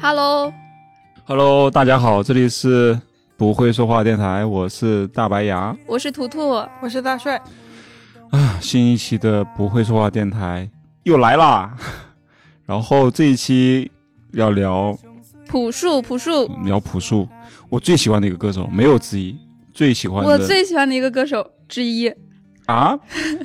Hello，Hello，大家好，这里是不会说话电台，我是大白牙我是图图。我是大帅，啊。新一期的不会说话电台又来啦，然后这一期要聊朴树，朴树，聊朴树，我最喜欢的一个歌手，没有之一，最喜欢的我最喜欢的一个歌手之一。啊，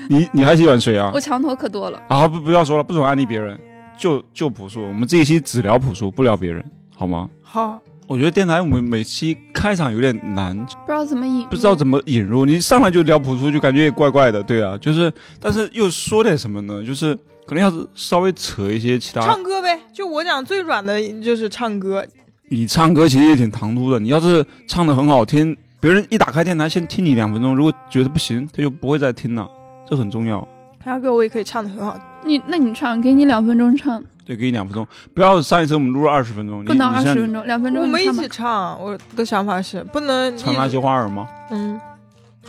你你还喜欢谁啊 我？墙头可多了。啊不不要说了，不准安利别人，就就朴树，我们这一期只聊朴树，不聊别人，好吗？好，我觉得电台我们每期开场有点难，不知道怎么引，不知道怎么引入，你上来就聊朴树，就感觉也怪怪的，对啊，就是，但是又说点什么呢？就是可能要是稍微扯一些其他，唱歌呗。就我讲最软的就是唱歌，你唱歌其实也挺唐突的，你要是唱的很好听，别人一打开电台先听你两分钟，如果觉得不行，他就不会再听了，这很重要。他歌我也可以唱的很好。你，那你唱，给你两分钟唱，对，给你两分钟，不要上一次我们录了二十分钟，你不能二十分钟，两分钟我们一起唱，我的想法是不能唱那些花儿吗？嗯，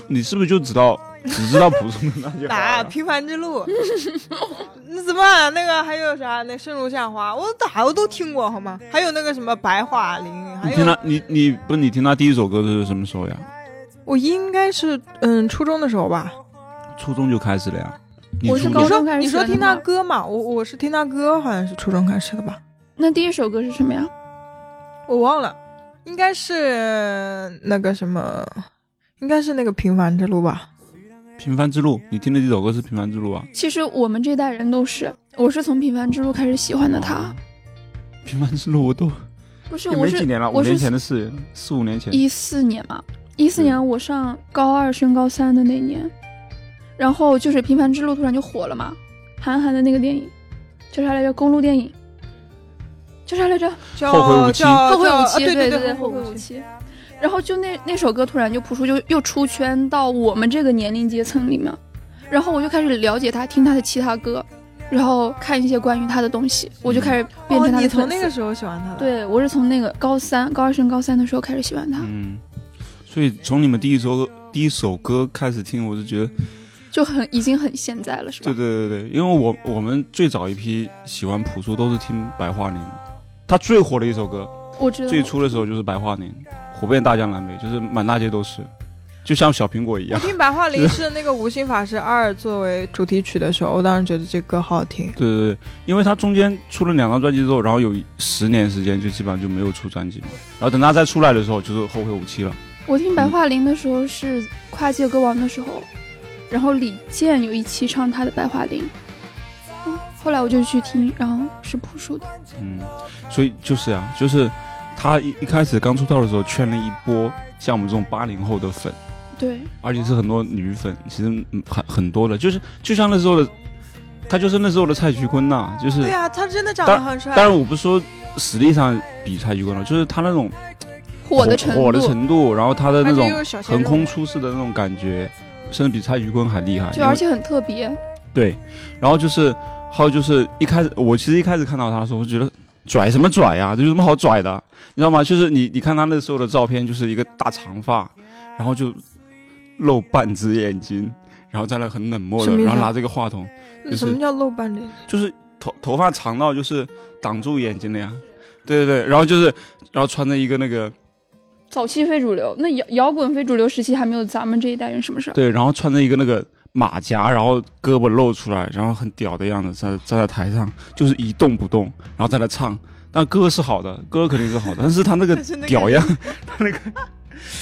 你是不是就知道 只知道普通的那些花打？平凡之路，那怎么办？那个还有啥？那生如夏花，我打我都听过好吗？还有那个什么白桦林，还有你听他，你你不是你听他第一首歌是什么时候呀？我应该是嗯初中的时候吧。初中就开始了呀？你我是高中开始你说听他歌嘛？我我是听他歌，好像是初中开始的吧？那第一首歌是什么呀？我忘了，应该是那个什么，应该是那个平凡之路吧？平凡之路，你听的这首歌是平凡之路啊？其实我们这代人都是，我是从《平凡之路》开始喜欢的他哦。平凡之路我都不是，我是几年了，五我是年前的事，四五年前。一四年嘛，一四年我上高二升高三的那年，然后就是《平凡之路》突然就火了嘛，韩寒的那个电影叫啥来着？公路电影叫啥来着？叫后会无期后会无期，啊对对对，后会无期。然后就那那首歌突然就朴树就又出圈到我们这个年龄阶层里面，然后我就开始了解他，听他的其他歌，然后看一些关于他的东西，我就开始变哦，成他的粉丝。从那个时候喜欢他的？，对，我是从那个高三高二升高三的时候开始喜欢他，嗯，所以从你们第一首第一首歌开始听，我就觉得，就很已经很现在了，是吧？对对对对，因为我我们最早一批喜欢朴树都是听白桦林，他最火的一首歌，我知道。最初的时候就是白桦林，火遍大江南北，就是满大街都是，就像小苹果一样。我听白桦林是那个《无心法师二》作为主题曲的时候，我当时觉得这歌好好听。对对对，因为他中间出了两张专辑之后，然后有十年时间就基本上就没有出专辑嘛，然后等他再出来的时候，就是后会无期了。我听白桦林的时候是跨界歌王的时候，然后李健有一期唱他的白桦林，嗯，后来我就去听，然后是朴树的。嗯，所以就是啊，就是他一一开始刚出道的时候圈了一波像我们这种八零后的粉，对，而且是很多女粉，其实嗯很很多的，就是就像那时候的，他就是那时候的蔡徐坤呐、就是对呀、他真的长得很帅。但是我不是说实力上比蔡徐坤了，就是他那种火的程度，火的程度，然后他的那种横空出世的那种感觉，甚至比蔡徐坤还厉害。就而且很特别。对，然后就是还有就是一开始我其实一开始看到他的时候，我觉得拽什么拽呀、这有什么好拽的？你知道吗？就是你你看他那时候的照片，就是一个大长发，然后就露半只眼睛，然后在那很冷漠的，然后拿这个话筒，就是什么叫露半脸？就是头头发长到就是挡住眼睛的呀。对对对，然后就是然后穿着一个那个早期非主流，那摇摇滚非主流时期还没有咱们这一代人什么事儿。对，然后穿着一个那个马甲，然后胳膊露出来，然后很屌的样子，站站在台上就是一动不动，然后在那唱。但歌是好的，歌肯定是好的，但是他那个 屌样，他那个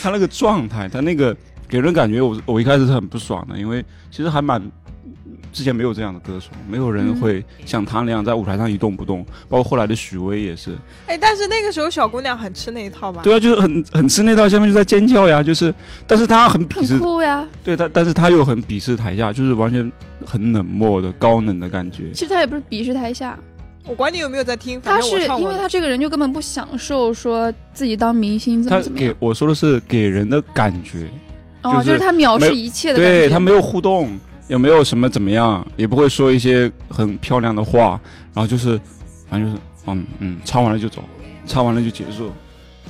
他那个状态，他那个给人感觉我我一开始是很不爽的，因为其实还蛮之前没有这样的歌手，没有人嗯会像他那样在舞台上一动不动，包括后来的许巍也是。哎，但是那个时候小姑娘很吃那一套吧？对啊，就是很很吃那套，下面就在尖叫呀，就是，但是她很鄙视很酷呀，对他，但是他又很鄙视台下，就是完全很冷漠的高冷的感觉。其实他也不是鄙视台下，我管你有没有在听，反他正我是因。为他这个人就根本不享受说自己当明星怎他么怎么样，给我说的是给人的感觉，哦，就是就是他藐视一切的感觉。对他没有互动，也没有什么怎么样，也不会说一些很漂亮的话，然后就是反正就是嗯嗯，唱完了就走，唱完了就结束。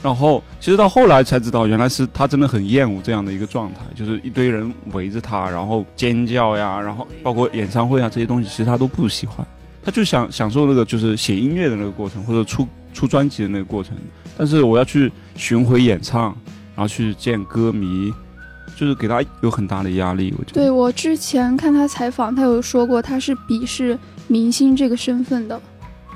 然后其实到后来才知道，原来是他真的很厌恶这样的一个状态，就是一堆人围着他，然后尖叫呀，然后包括演唱会啊这些东西，其实他都不喜欢。他就想享受那个就是写音乐的那个过程，或者出出专辑的那个过程。但是我要去巡回演唱，然后去见歌迷，就是给他有很大的压力。我觉得对我之前看他采访，他有说过他是鄙视明星这个身份的。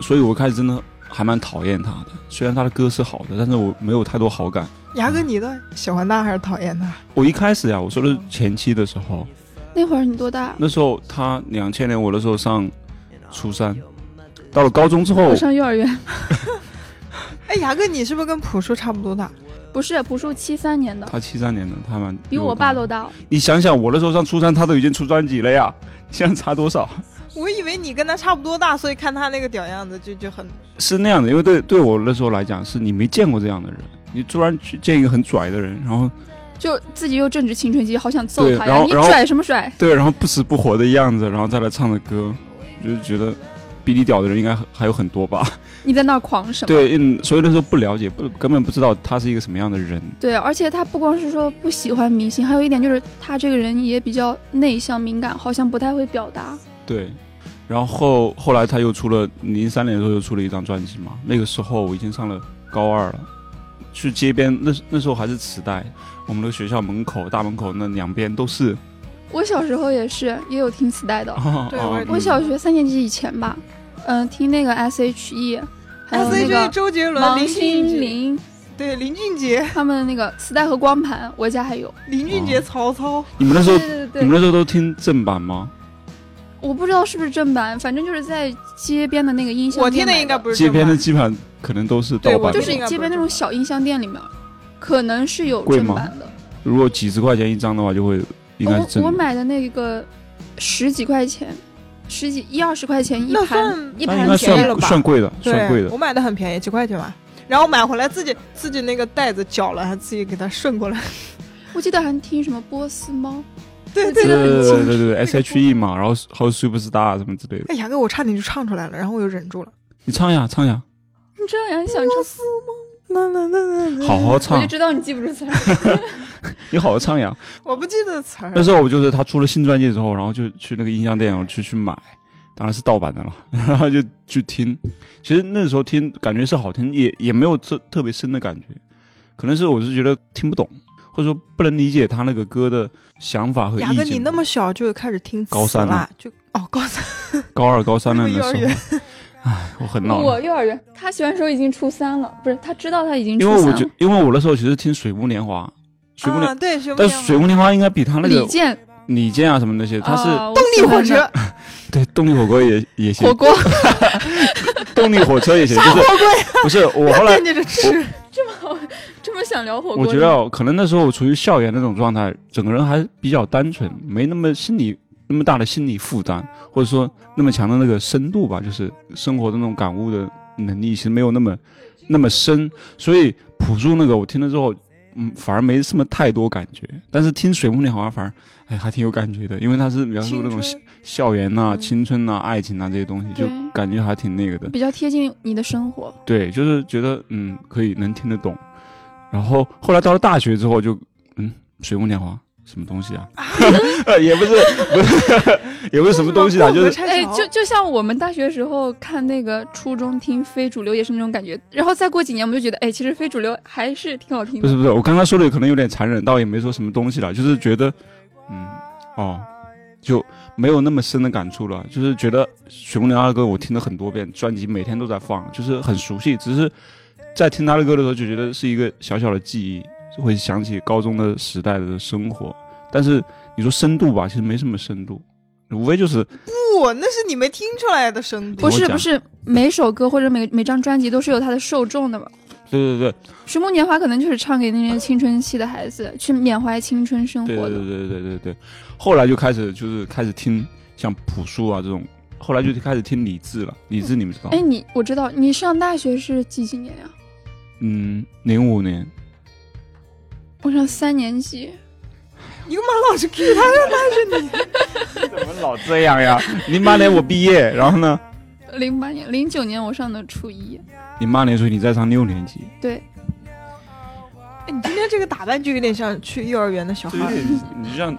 所以我开始真的还蛮讨厌他的。虽然他的歌是好的，但是我没有太多好感。牙哥，你的喜欢他还是讨厌他？我一开始呀，我说的是前期的时候，那会儿你多大？那时候他两千年，我那时候上初三，到了高中之后我，上幼儿园，哎，牙哥，你是不是跟朴树差不多大？不是朴树七三年的，他七三年的，他蛮比我爸都大。你想想，我那时候上初三，他都已经出专辑了呀，现在差多少？我以为你跟他差不多大，所以看他那个屌样子就就很 是那样的，因为对对我那时候来讲，是你没见过这样的人，你突然去见一个很拽的人，然后就自己又正值青春期，好想揍他呀！你拽什么拽？对，然后不死不活的样子，然后再来唱的歌，就是觉得比你屌的人应该还有很多吧？你在那儿狂什么？对，嗯，所以那时候不了解，不根本不知道他是一个什么样的人。对，而且他不光是说不喜欢明星，还有一点就是他这个人也比较内向敏感，好像不太会表达。对，然后后后来他又出了零三年的时候又出了一张专辑嘛，那个时候我已经上了高二了，去街边那那时候还是磁带，我们的学校门口大门口那两边都是。我小时候也是，也有听磁带的。对我小学三年级以前吧，嗯、听那个 S.H.E，还有那个 E 周杰伦、王林，心凌对林俊杰、他们那个磁带和光盘，我家还有。林俊杰、曹操，你们那时候你们那时候都听正版吗？我不知道是不是正版，反正就是在街边的那个音箱我店买听的应该不是街边的基本上可能都是盗版的，就是街边那种小音箱店里面，可能是有正版的。如果几十块钱一张的话，就会应该是正版。我我买的那个十几块钱，十几一二十块钱一那盘算一盘便宜了算吧算贵的，算贵的，我。买的很便宜，几块钱吧。然后买回来自己自己那个袋子绞了，还自己给它顺过来。我记得还听什么波斯猫，对对对对对对对对，S.H.E 嘛，然后还有 Superstar 什么之类的。哎，牙哥，我差点就唱出来了，然后我又忍住了。你唱呀，唱呀，你这样你想唱，那那那那好好我唱就，知道你记不住词儿。你好好唱呀。我不记得词儿那。时候我就是他出了新专辑之后，然后就去那个音像店，我去去买，当然是盗版的了，然后就去听。其实那时候听感觉是好听，也也没有特特别深的感觉，可能是我是觉得听不懂，或者说不能理解他那个歌的想法和意牙哥，你那么小就开始听词高三了？就哦，高三。高二高三的时候，唉，我很恼我幼儿园，他喜欢的时候已经初三了，不是他知道他已经因初三了。为我觉因为我那时候其实听水木年华，水木年，啊，对，水木但年华。水木年华应该比他那个李健，李健啊什么那些，他是、啊动力火车，，对动力火锅也也行。火，锅。动力火车也行，就是 不是我后来惦记着吃。这么想聊火锅，我觉得哦可能那时候我处于校园那种状态，整个人还比较单纯，没那么心理那么大的心理负担，或者说那么强的那个深度吧，就是生活的那种感悟的能力，其实没有那么那么深。所以朴树那个我听了之后，嗯，反而没什么太多感觉。但是听水木年华反而哎还挺有感觉的，因为他是描述那种校园呐、嗯青春呐、爱情呐、这些东西，就感觉还挺那个的。比较贴近你的生活。对，就是觉得嗯可以能听得懂，然后后来到了大学之后就嗯水木年华什么东西啊？呃也不是不是 也不是什么东西啊，就是哎，就就像我们大学时候看那个初中听非主流也是那种感觉，然后再过几年我们就觉得，哎，其实非主流还是挺好听的。不是不是，我刚刚说的可能有点残忍，倒也没说什么东西了，就是觉得嗯哦就没有那么深的感触了，就是觉得水木年华的歌我听了很多遍，专辑每天都在放，就是很熟悉，只是在听他的歌的时候就觉得是一个小小的记忆，会想起高中的时代的生活。但是你说深度吧，其实没什么深度，无非就是不，那是你没听出来的深度。不是不是，每首歌或者每每张专辑都是有它的受众的嘛。对对对水木年华可能就是唱给那些青春期的孩子，去缅怀青春生活的。对对对对对对对。后来就开始就是开始听像朴树啊这种，后来就开始听李志了。李志你们知道吗？哎，你我知道，你上大学是几几年呀？嗯，零五年。我上三年级。你干嘛老是 Q 他？那是你。你 怎么老这样呀？零八年我毕业，然后呢？零八年、零九年我上的初一，零八年所以你在上六年级，对，哎，你今天这个打扮就有点像去幼儿园的小孩，你就像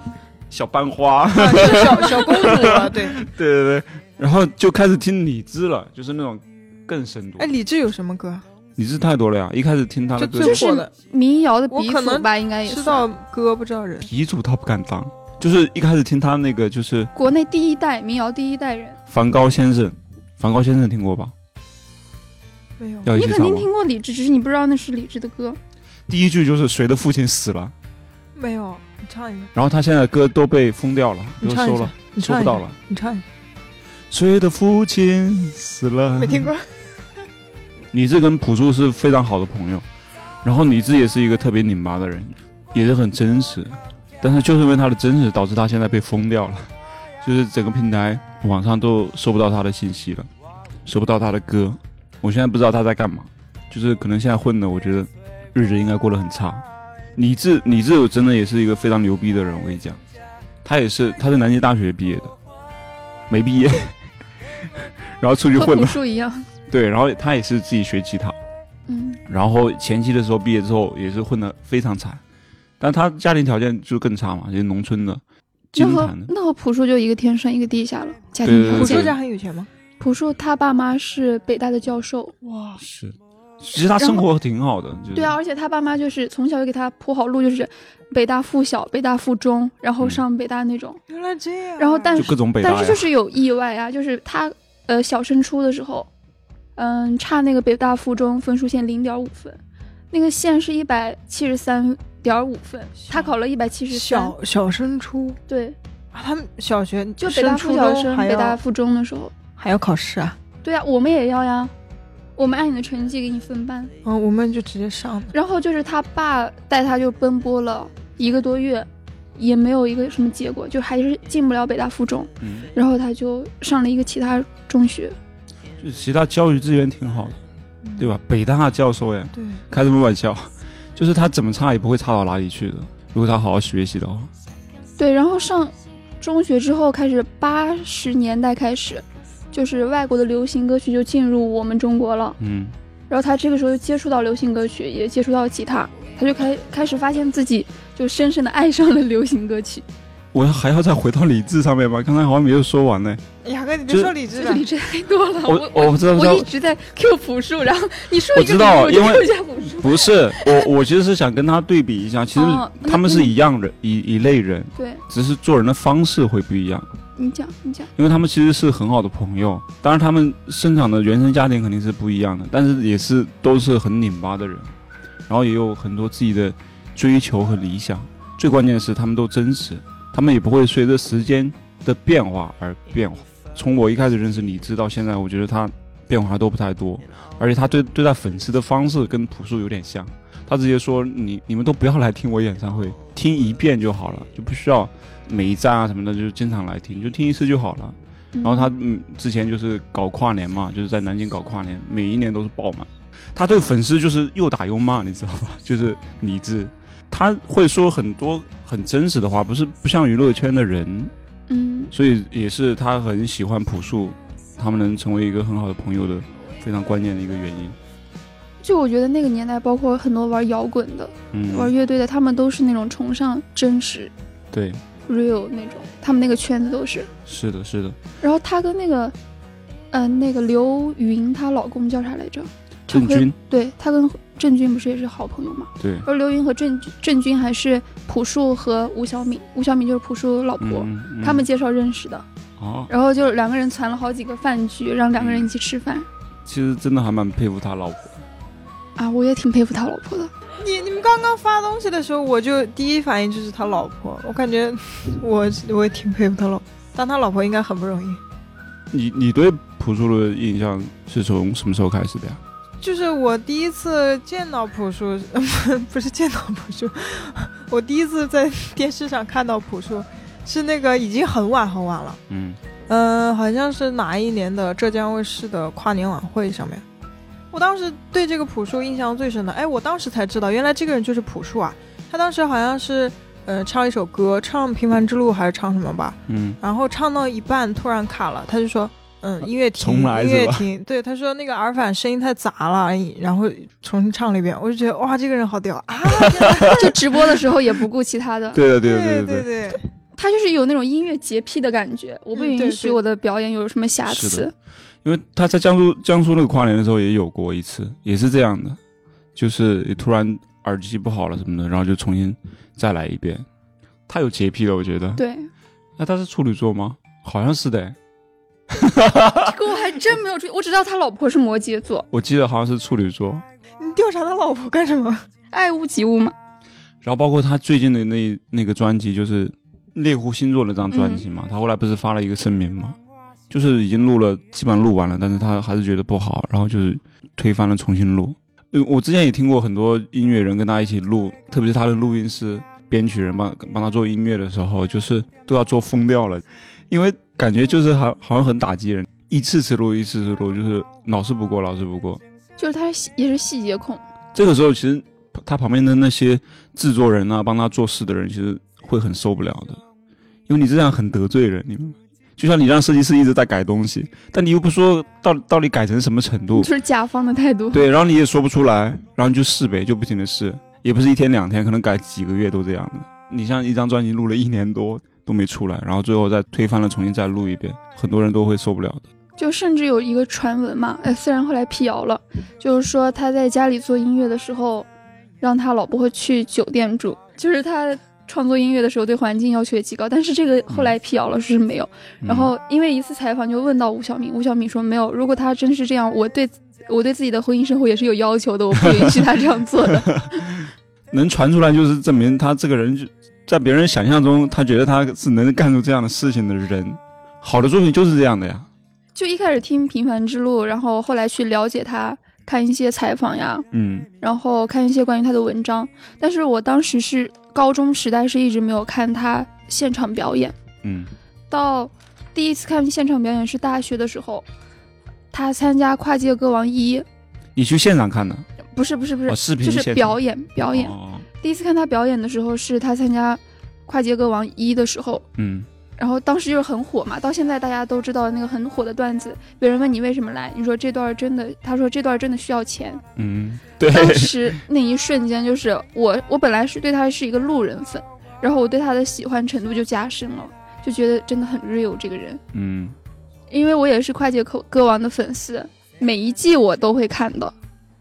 小班花。小小公主了。对，对对对，然后就开始听李志了，就是那种更深度哎，。李志有什么歌？李志太多了呀，一开始听他的歌就，就是民谣的我可能鼻祖吧，应该也知道歌不知道人。鼻祖他不敢当，就是一开始听他那个就是国内第一代民谣第一代人。梵高先生，梵高先生听过吧？没有，你肯定？听过李志，只是你不知道那是李志的歌。第一句就是谁的父亲死了，没有，你唱一个，然后他现在的歌都被封掉了，你收了，，你收不到了。你唱一个，谁的父亲死了？没听过。李志跟朴树是非常好的朋友，然后李志也是一个特别拧巴的人，也是很真实，但是就是因为他的真实，导致他现在被封掉了，就是整个平台网上都收不到他的信息了，收不到他的歌，我现在不知道他在干嘛，就是可能现在混的，我觉得日子应该过得很差。李志，李志真的也是一个非常牛逼的人，我跟你讲，他也是，他是南京大学毕业的，没毕业，然后出去混了，树一样。对，然后他也是自己学吉他。嗯，然后前期的时候毕业之后也是混得非常惨，但他家庭条件就更差嘛，就是农村的，那和金坛的。那和朴树就一个天上一个地下了，家庭条件。朴树家很有钱吗？朴树他爸妈是北大的教授，哇，是，其实他生活挺好的，就是对啊，而且他爸妈就是从小就给他铺好路，就是北大附小、北大附中，然后嗯上北大那种。原来这样啊。然后但就各种北大呀但是就。是有意外啊，就是他呃小升初的时候，嗯，差那个北大附中分数线零点五分，那个线是一百七十三点五分，他考了一百七十三。小小升初对，啊，他们小学就北大初附小升、北大附中的时候，还要考试啊？对啊，我们也要呀，我们按你的成绩给你分班。嗯，我们就直接上。然后就是他爸带他就奔波了一个多月，也没有一个什么结果，就还是进不了北大附中。嗯，然后他就上了一个其他中学，就其他教育资源挺好的，对吧？北大教授哎，对，开什么玩笑？就是他怎么差也不会差到哪里去的，如果他好好学习的话。对，然后上中学之后开始，八十年代开始，就是外国的流行歌曲就进入我们中国了。嗯，然后他这个时候就接触到流行歌曲，也接触到吉他，他就开开始发现自己就深深的爱上了流行歌曲。我还要再回到理智上面吗？刚才好像没有说完呢。雅哥，你别说理智了，理智太多了，我我我知道我一直在 Q 朴树，然后你说一个我知道因为 Q 一下朴树。不是我，我其实是想跟他对比一下，其实他们是一样的，一一类人，对只是做人的方式会不一样。你讲，你讲，因为他们其实是很好的朋友，当然他们生长的原生家庭肯定是不一样的，但是也是都是很拧巴的人，然后也有很多自己的追求和理想。最关键的是他们都真实，他们也不会随着时间的变化而变化。从我一开始认识李志到现在，我觉得他变化都不太多，而且他对对待粉丝的方式跟朴树有点像，他直接说你你们都不要来听我演唱会，听一遍就好了，就不需要每一站啊什么的就经常来听，就听一次就好了。然然后他嗯之前就是搞跨年嘛，就是在南京搞跨年，每一年都是爆满。他对粉丝就是又打又骂，你知道吧？就是理智，他会说很多很真实的话，不是不像娱乐圈的人，嗯，所以也是他很喜欢朴树，他们能成为一个很好的朋友的非常关键的一个原因。就我觉得那个年代，包括很多玩摇滚的、嗯玩嗯，乐队的，他们都是那种崇尚真实、对，real 那种，他们那个圈子都是。是的，是的，然后他跟那个，嗯、那个刘云她老公叫啥来着？郑钧，对他跟郑钧不是也是好朋友吗？对，而刘云和郑郑钧还是朴树和吴小敏，吴小敏就是朴树老婆，嗯，嗯他们介绍认识的。哦，然后就两个人攒了好几个饭局，让两个人一起吃饭。其实真的还蛮佩服他老婆。啊，我也挺佩服他老婆的。你你们刚刚发东西的时候，我就第一反应就是他老婆，我感觉 我我也挺佩服他老婆，当他老婆应该很不容易。你你对朴树的印象是从什么时候开始的呀？就是我第一次见到朴树，不是见到朴树，我第一次在电视上看到朴树，是那个已经很晚很晚了，嗯嗯、好像是哪一年的浙江卫视的跨年晚会上面。我当时对这个朴树印象最深的，哎，我当时才知道，原来这个人就是朴树啊。他当时好像是，呃，唱一首歌，唱《平凡之路》还是唱什么吧，嗯，然后唱到一半突然卡了，他就说，嗯，音乐停，重来音乐停。对，他说那个耳返声音太杂了，然后重新唱了一遍，我就觉得哇，这个人好屌啊！就直播的时候也不顾其他的。对的对的对对的。对，他就是有那种音乐洁癖的感觉，我不允许我的表演有什么瑕疵。因为他在江苏江苏那个跨年的时候也有过一次，也是这样的，就是突然耳机不好了什么的，然后就重新再来一遍。他有洁癖的，我觉得。对，那他是处女座吗？好像是的，这个我还真没有注意，我只知道他老婆是摩羯座，我记得好像是处女座。你调查他老婆干什么？爱屋及乌嘛。然后包括他最近的那那个专辑，就是猎户星座那张专辑嘛，他后来不是发了一个声明嘛，就是已经录了，基本上录完了，但是他还是觉得不好，然后就是推翻了重新录。呃我之前也听过很多音乐人跟他一起录，特别是他的录音师、编曲人帮帮他做音乐的时候，就是都要做疯掉了，因为感觉就是好好像很打击人，一次次录一次次录，就是老是不过老是不过。就是他细也是细节控，这个时候，其实他旁边的那些制作人啊，帮他做事的人，其实会很受不了的，因为你这样很得罪人，你们。就像你让设计师一直在改东西，但你又不说到 到底改成什么程度就，是甲方的态度。对，然后你也说不出来，然后你就试呗，就不停的试，也不是一天两天，可能改几个月都这样的。你像一张专辑录了一年多都没出来，然后最后再推翻了，重新再录一遍，很多人都会受不了的。就甚至有一个传闻嘛，呃，虽然后来辟谣了，就是说他在家里做音乐的时候，让他老婆去酒店住，就是他创作音乐的时候对环境要求也极高，但是这个后来辟谣了，是没有。然后因为一次采访就问到吴晓敏，吴晓敏说没有，如果他真是这样，我对我对自己的婚姻生活也是有要求的，我不允许他这样做的。能传出来，就是证明他这个人就在别人想象中，他觉得他是能干出这样的事情的人。好的作品就是这样的呀。就一开始听《平凡之路》，然后后来去了解他，看一些采访呀，嗯然后看一些关于他的文章。但是我当时是高中时代，是一直没有看他现场表演。嗯到第一次看现场表演是大学的时候，他参加跨界歌王一，你去现场看的？不是不是不是，哦，视频就是表演表演。哦第一次看他表演的时候是他参加跨界歌王一的时候，嗯然后当时就是很火嘛，到现在大家都知道那个很火的段子。别人问你为什么来，你说这段真的，他说这段真的需要钱。嗯，对，当时那一瞬间，就是我我本来是对他是一个路人粉，然后我对他的喜欢程度就加深了，就觉得真的很 real 这个人。嗯因为我也是跨界歌歌王的粉丝，每一季我都会看的，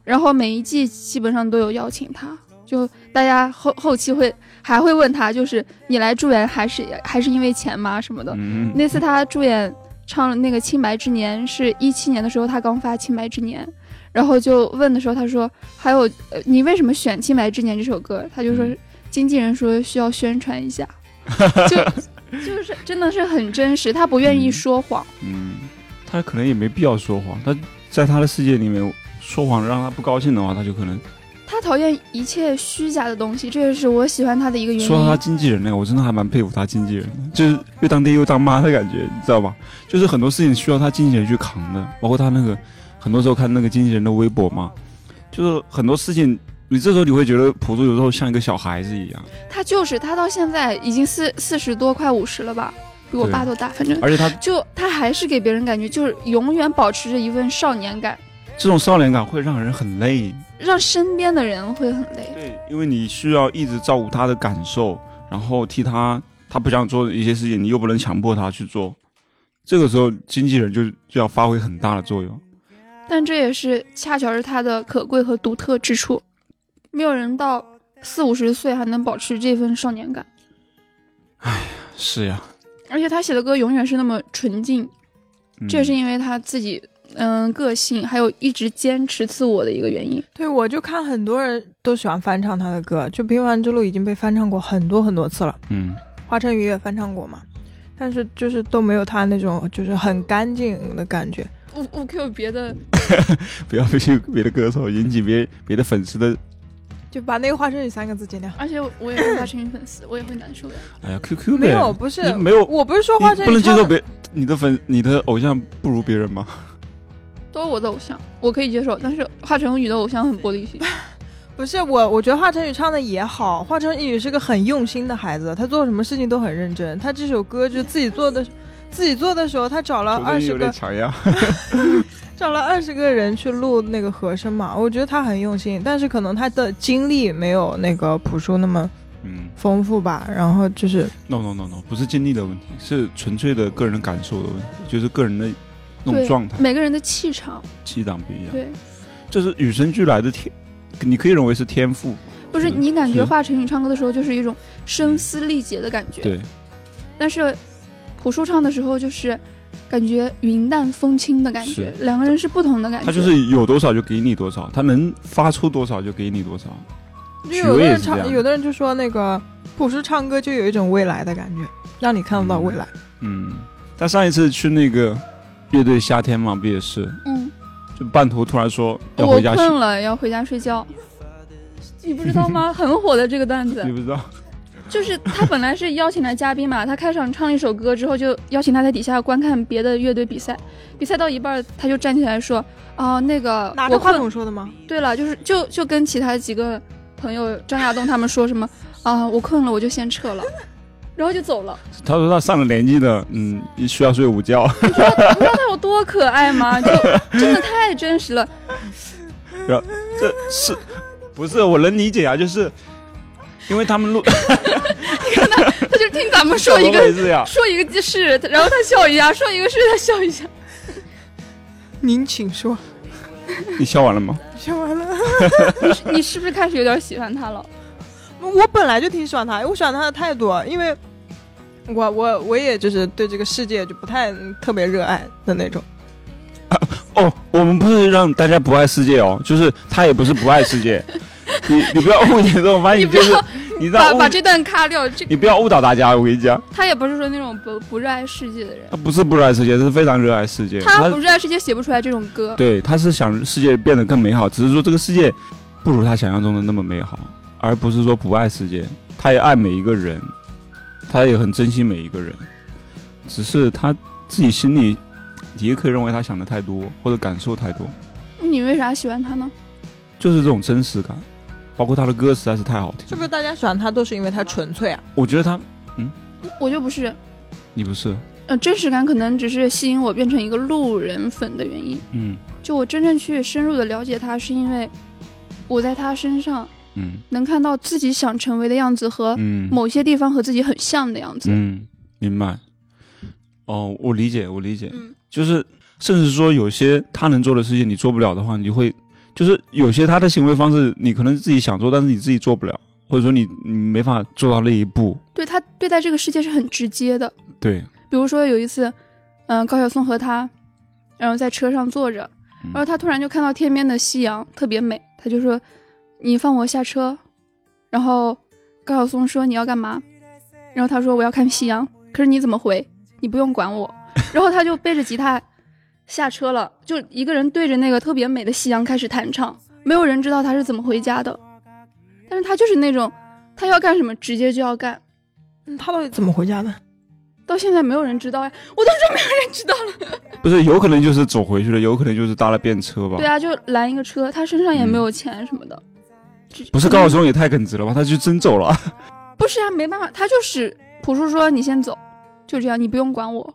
然后每一季基本上都有邀请他，就大家后后期会还会问他，就是你来助演还是还是因为钱吗什么的。嗯，那次他助演唱了那个《清白之年》，是一七年的时候他刚发《清白之年》，然后就问的时候他说还有呃你为什么选《清白之年》这首歌？他就说嗯经纪人说需要宣传一下，就就是真的是很真实，他不愿意嗯说谎。嗯，他可能也没必要说谎，他在他的世界里面说谎让他不高兴的话，他就可能他讨厌一切虚假的东西，这也是我喜欢他的一个原因。说到他经纪人呢，我真的还蛮佩服他经纪人的，就是又当爹又当妈的感觉，你知道吧？就是很多事情需要他经纪人去扛的，包括他那个很多时候看那个经纪人的微博嘛，就是很多事情，你这时候你会觉得朴树有时候像一个小孩子一样，他就是他到现在已经四四十多，快五十了吧，比我爸都大，反正而且他就他还是给别人感觉就是永远保持着一份少年感，这种少年感会让人很累。让身边的人会很累。对，因为你需要一直照顾他的感受，然后替他他不想做的一些事情，你又不能强迫他去做。这个时候，经纪人就就要发挥很大的作用。但这也是恰巧是他的可贵和独特之处，没有人到四五十岁还能保持这份少年感，哎呀是呀，而且他写的歌永远是那么纯净，嗯这也是因为他自己嗯个性，还有一直坚持自我的一个原因。对，我就看很多人都喜欢翻唱他的歌，就《平凡之路》已经被翻唱过很多很多次了，嗯，华晨宇也翻唱过嘛，但是就是都没有他那种就是很干净的感觉。不不 Q 别的，不要被别的歌手引起别别的粉丝的。就把那个华晨宇三个字剪掉。而且我也是华晨宇粉丝，我也会难受的。哎呀，QQ 没有，不是没有，我不是说华晨宇不能接受别你的粉你的偶像不如别人吗？都是我的偶像，我可以接受，但是华晨宇的偶像很玻璃心。不是我，我觉得华晨宇唱的也好。华晨宇是个很用心的孩子，他做什么事情都很认真。他这首歌就自己做的，自己做的时候，他找了二十有点个。找了二十个人去录那个和声嘛。我觉得他很用心，但是可能他的经历没有那个朴树那么嗯丰富吧。然后就是，no no no no，不是经历的问题，是纯粹的个人感受的问题，就是个人的那种对状态，每个人的气场，气场不一样，对，这是与生俱来的天，你可以认为是天赋，不是是你感觉华晨宇唱歌的时候就是一种声嘶力竭的感觉，对，但是朴树唱的时候就是感觉云淡风轻的感觉，两个人是不同的感觉。他就是有多少就给你多少，他能发出多少就给你多少。就有的人唱，有的人就说那个朴树唱歌就有一种未来的感觉，让你看得到未来。嗯，他上一次去那个乐队夏天嘛，不也是，嗯，就半途突然说要我回家去，困了，要回家睡觉。你不知道吗？很火的这个段子你，不知道？就是他本来是邀请来嘉宾嘛，他开场唱了一首歌之后，就邀请他在底下观看别的乐队比赛。比赛到一半，他就站起来说：“哦、那个拿着话我困筒说的吗？对了，就是就就跟其他几个朋友张亚东他们说什么啊，我困了，我就先撤了，然后就走了。他说他上了年纪的，嗯，需要睡午觉。你知道他有多可爱吗？就 真的太真实了。这是不是我能理解啊？就是因为他们录 你看他他就听咱们说一个？说一个是，然后他笑一下，说一个是，他笑一下。您请说。你笑完了吗？笑完了。你是你是不是开始有点喜欢他了？我本来就挺喜欢他，我喜欢他的态度，因为我我我也就是对这个世界就不太特别热爱的那种。哦，我们不是让大家不爱世界哦，就是他也不是不爱世界。你你不要误解这种翻译，就是你 把把这段卡掉。这你不要误导大家，我跟你讲，他也不是说那种不不热爱世界的人，他不是不热爱世界，他是非常热爱世界。他不热爱世界写不出来这种歌。对，他是想世界变得更美好，只是说这个世界不如他想象中的那么美好，而不是说不爱世界。他也爱每一个人，他也很珍惜每一个人，只是他自己心里也可以认为他想的太多或者感受太多，你为啥喜欢他呢？就是这种真实感，包括他的歌实在是太好听。是不是大家喜欢他都是因为他纯粹啊？我觉得他，嗯我就不是，你不是，呃，真实感可能只是吸引我变成一个路人粉的原因。嗯就我真正去深入的了解他，是因为我在他身上嗯能看到自己想成为的样子和嗯，某些地方和自己很像的样子。嗯，明白。哦，我理解，我理解。嗯就是甚至说有些他能做的事情你做不了的话，你会就是有些他的行为方式你可能自己想做，但是你自己做不了，或者说你你没法做到那一步。对他对待这个世界是很直接的。对，比如说有一次，嗯、高晓松和他，然后在车上坐着，嗯然后他突然就看到天边的夕阳特别美，他就说：“你放我下车。”然后高晓松说：“你要干嘛？”然后他说：“我要看夕阳。”可是你怎么回？你不用管我。然后他就背着吉他下车了，就一个人对着那个特别美的夕阳开始弹唱，没有人知道他是怎么回家的，但是他就是那种他要干什么直接就要干。嗯，他到底怎么回家的？到现在没有人知道呀，我都说没有人知道了。不是有可能就是走回去了，有可能就是搭了便车吧。对啊，就拦一个车，他身上也没有钱什么的。就不是高晓松也太耿直了吧？他就真走了。不是啊，没办法，他就是朴树说你先走，就这样，你不用管我。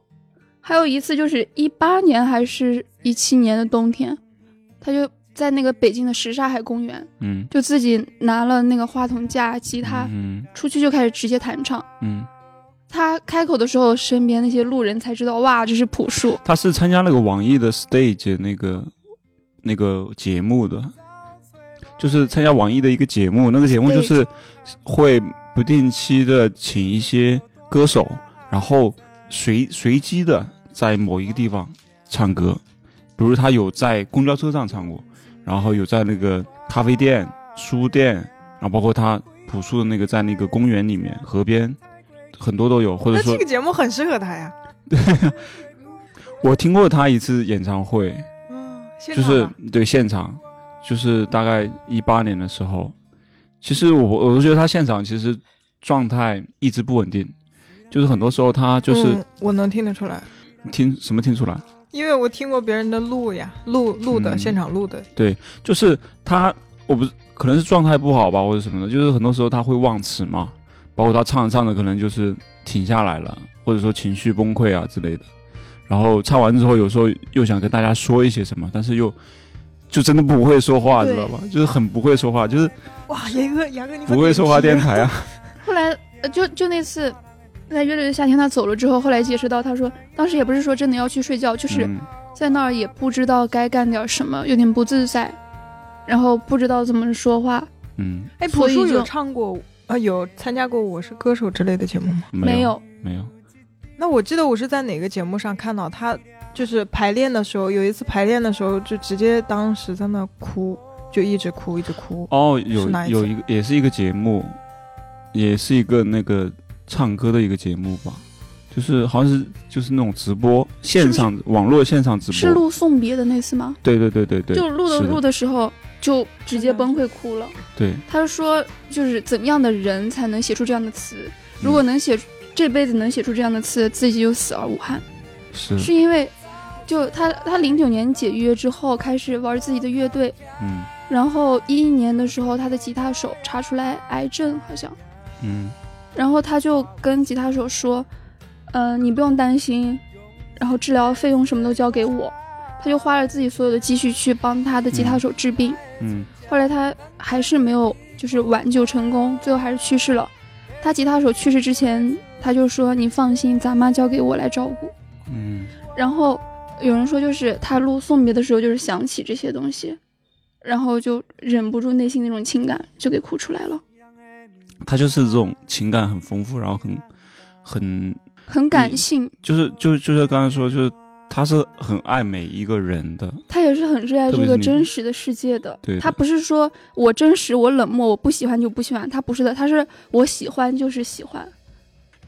还有一次就是一八年还是一七年的冬天，他就在那个北京的什刹海公园，嗯，就自己拿了那个话筒架、吉他，嗯出去就开始直接弹唱。嗯，他开口的时候，身边那些路人才知道，哇，这是朴树。他是参加那个网易的 stage 那个那个节目的，就是参加网易的一个节目，那个节目就是会不定期的请一些歌手，然后随随机的在某一个地方唱歌，比如他有在公交车上唱过，然后有在那个咖啡店、书店，然后包括他朴树的那个在那个公园里面、河边，很多都有，或者说这个节目很适合他呀。我听过他一次演唱会。嗯，就是对现场，就是大概一八年的时候，其实我我都觉得他现场其实状态一直不稳定，就是很多时候他就是嗯我能听得出来，听、什么听出来，因为我听过别人的录呀，录录的、嗯。现场录的。对就是他我不是可能是状态不好吧或者什么的，就是很多时候他会忘词嘛，包括他唱着唱着可能就是停下来了，或者说情绪崩溃啊之类的，然后唱完之后有时候又想跟大家说一些什么，但是又就真的不会说话，知道吧？就是很不会说话，就是哇，严哥，严哥，你不会说话电台啊。后来呃就就那次在乐队的夏天他走了之后，后来解释到他说当时也不是说真的要去睡觉，就是嗯在那儿也不知道该干点什么，有点不自在，然后不知道怎么说话，嗯，哎，朴树有唱过啊有参加过《我是歌手》之类的节目吗？没有。没有，那我记得我是在哪个节目上看到他，就是排练的时候，有一次排练的时候就直接当时在那哭，就一直哭一直哭。哦，有一有一个也是一个节目，也是一个那个唱歌的一个节目吧，就是好像是就是那种直播线上网络线上直播，是录送别的那次吗？对对对对对，就录的录的时候就直接崩溃哭了。对，他说，就是怎样的人才能写出这样的词？嗯如果能写出这辈子能写出这样的词，自己就死而无憾。是是因为，就他他零九年解约之后开始玩自己的乐队，嗯然后一一年的时候他的吉他手查出来癌症，好像，嗯然后他就跟吉他手说，嗯、你不用担心，然后治疗费用什么都交给我。他就花了自己所有的积蓄去帮他的吉他手治病。嗯后来他还是没有就是挽救成功，最后还是去世了。他吉他手去世之前，他就说：“你放心，咱妈交给我来照顾。嗯”然后有人说，就是他录送别的时候，就是想起这些东西，然后就忍不住内心那种情感，就给哭出来了，他就是这种情感很丰富，然后很很很感性。就是就就是刚才说，就是他是很爱每一个人的，他也是很热爱这个真实的世界的。对的他不是说我真实，我冷漠，我不喜欢就不喜欢，他不是的，他是我喜欢就是喜欢。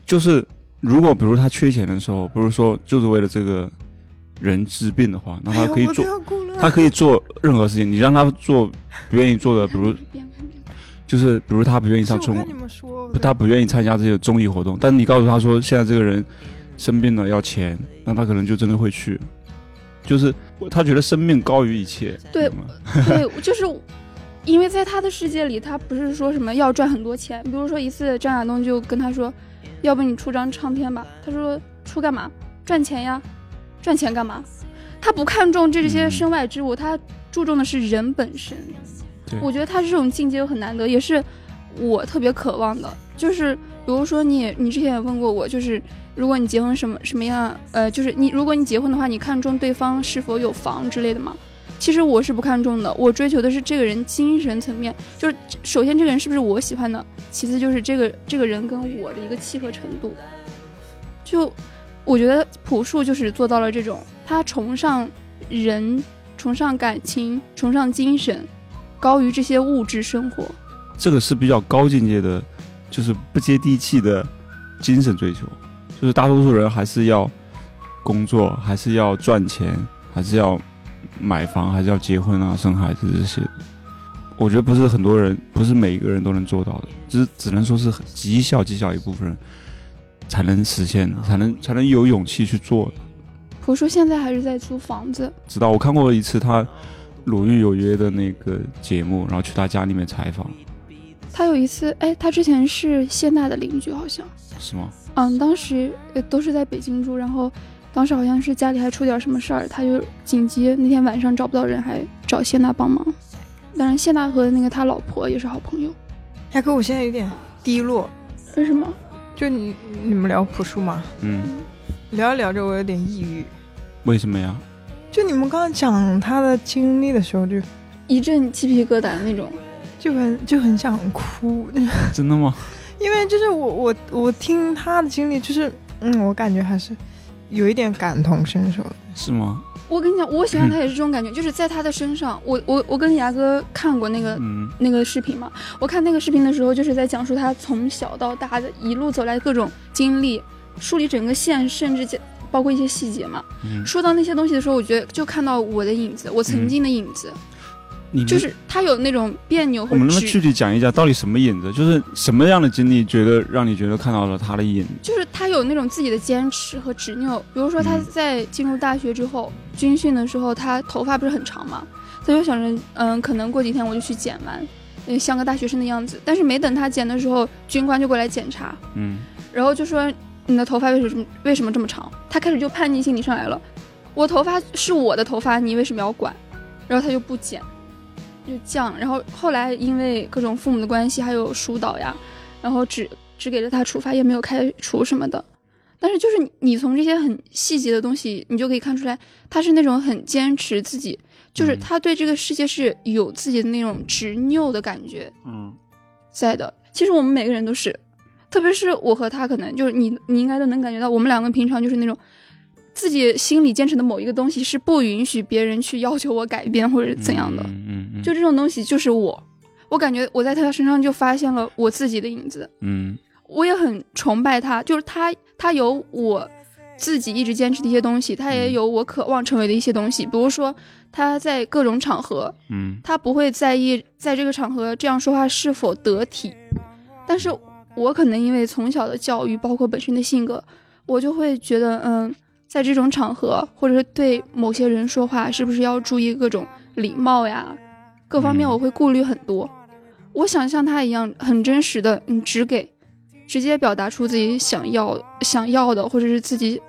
就是如果比如他缺钱的时候，不是说就是为了这个人治病的话，那他可以做，他可以做任何事情。你让他做不愿意做的，比如 就是比如他不愿意上中是我看，你们说的，他不愿意参加这些综艺活动，但你告诉他说现在这个人生病了要钱，那他可能就真的会去。就是他觉得生命高于一切，对 对，就是因为在他的世界里，他不是说什么要赚很多钱。比如说一次，张亚东就跟他说：“要不你出张唱片吧？”他说：“出干嘛？赚钱呀，赚钱干嘛？”他不看重这些嗯身外之物，他注重的是人本身。我觉得他这种境界又很难得，也是我特别渴望的。就是比如说你，你之前也问过我，就是如果你结婚什么什么样，呃，就是你如果你结婚的话，你看重对方是否有房之类的吗？其实我是不看重的，我追求的是这个人精神层面，就是首先这个人是不是我喜欢的，其次就是这个这个人跟我的一个契合程度。就我觉得朴树就是做到了这种，他崇尚人，崇尚感情，崇尚精神，高于这些物质生活。这个是比较高境界的，就是不接地气的精神追求。就是大多数人还是要工作，还是要赚钱，还是要买房，还是要结婚啊、生孩子这些。我觉得不是很多人，不是每一个人都能做到的，只只能说是极小极小一部分人才能实现的，才能才能有勇气去做的。朴树现在还是在租房子，知道我看过一次他《鲁豫有约》的那个节目，然后去他家里面采访，他有一次，哎，他之前是谢娜的邻居，好像，是吗？嗯，当时呃都是在北京住，然后当时好像是家里还出点什么事儿，他就紧急那天晚上找不到人，还找谢娜帮忙。当然，谢娜和那个他老婆也是好朋友。大哥，我现在有点低落。为什么？就你你们聊朴树嘛，嗯，聊着聊着我有点抑郁。为什么呀？就你们刚刚讲他的经历的时候就，一阵鸡皮疙瘩那种。就很就很想哭，真的吗？因为就是我我我听他的经历，就是嗯，我感觉还是有一点感同身受的。是吗？我跟你讲，我喜欢他也是这种感觉，就是在他的身上，我我我跟牙哥看过那个嗯。那个视频嘛，我看那个视频的时候，就是在讲述他从小到大的一路走来各种经历，梳理整个线，甚至包括一些细节嘛。嗯，说到那些东西的时候，我觉得就看到我的影子，我曾经的影子，你就是他有那种别扭我们能不能具，体讲一下，到底什么影子？就是什么样的经历，觉得让你觉得看到了他的影子？就是他有那种自己的坚持和执拗。比如说他嗯在进入大学之后，军训的时候，他头发不是很长嘛，他就想着，嗯，可能过几天我就去剪完，嗯，像个大学生的样子。但是没等他剪的时候，军官就过来检查，嗯然后就说你的头发为什么为什么这么长？他开始就叛逆心理上来了，我头发是我的头发，你为什么要管？然后他就不剪，就犟。然后后来因为各种父母的关系，还有疏导呀，然后只只给了他处罚，也没有开除什么的。但是就是你你从这些很细节的东西，你就可以看出来，他是那种很坚持自己，就是嗯他对这个世界是有自己的那种执拗的感觉嗯在的。其实我们每个人都是，特别是我和他，可能就是你你应该都能感觉到，我们两个平常就是那种自己心里坚持的某一个东西是不允许别人去要求我改变或者怎样的。嗯嗯嗯，就这种东西就是我，我感觉我在他身上就发现了我自己的影子，嗯。我也很崇拜他，就是他他有我自己一直坚持的一些东西，他也嗯。有我渴望成为的一些东西，比如说他在各种场合，嗯。他不会在意在这个场合这样说话是否得体，但是我可能因为从小的教育，包括本身的性格，我就会觉得，嗯，在这种场合，或者是对某些人说话，是不是要注意各种礼貌呀，各方面嗯我会顾虑很多。我想像他一样，很真实的，嗯，只给，直接表达出自己想要想要的，或者是自己。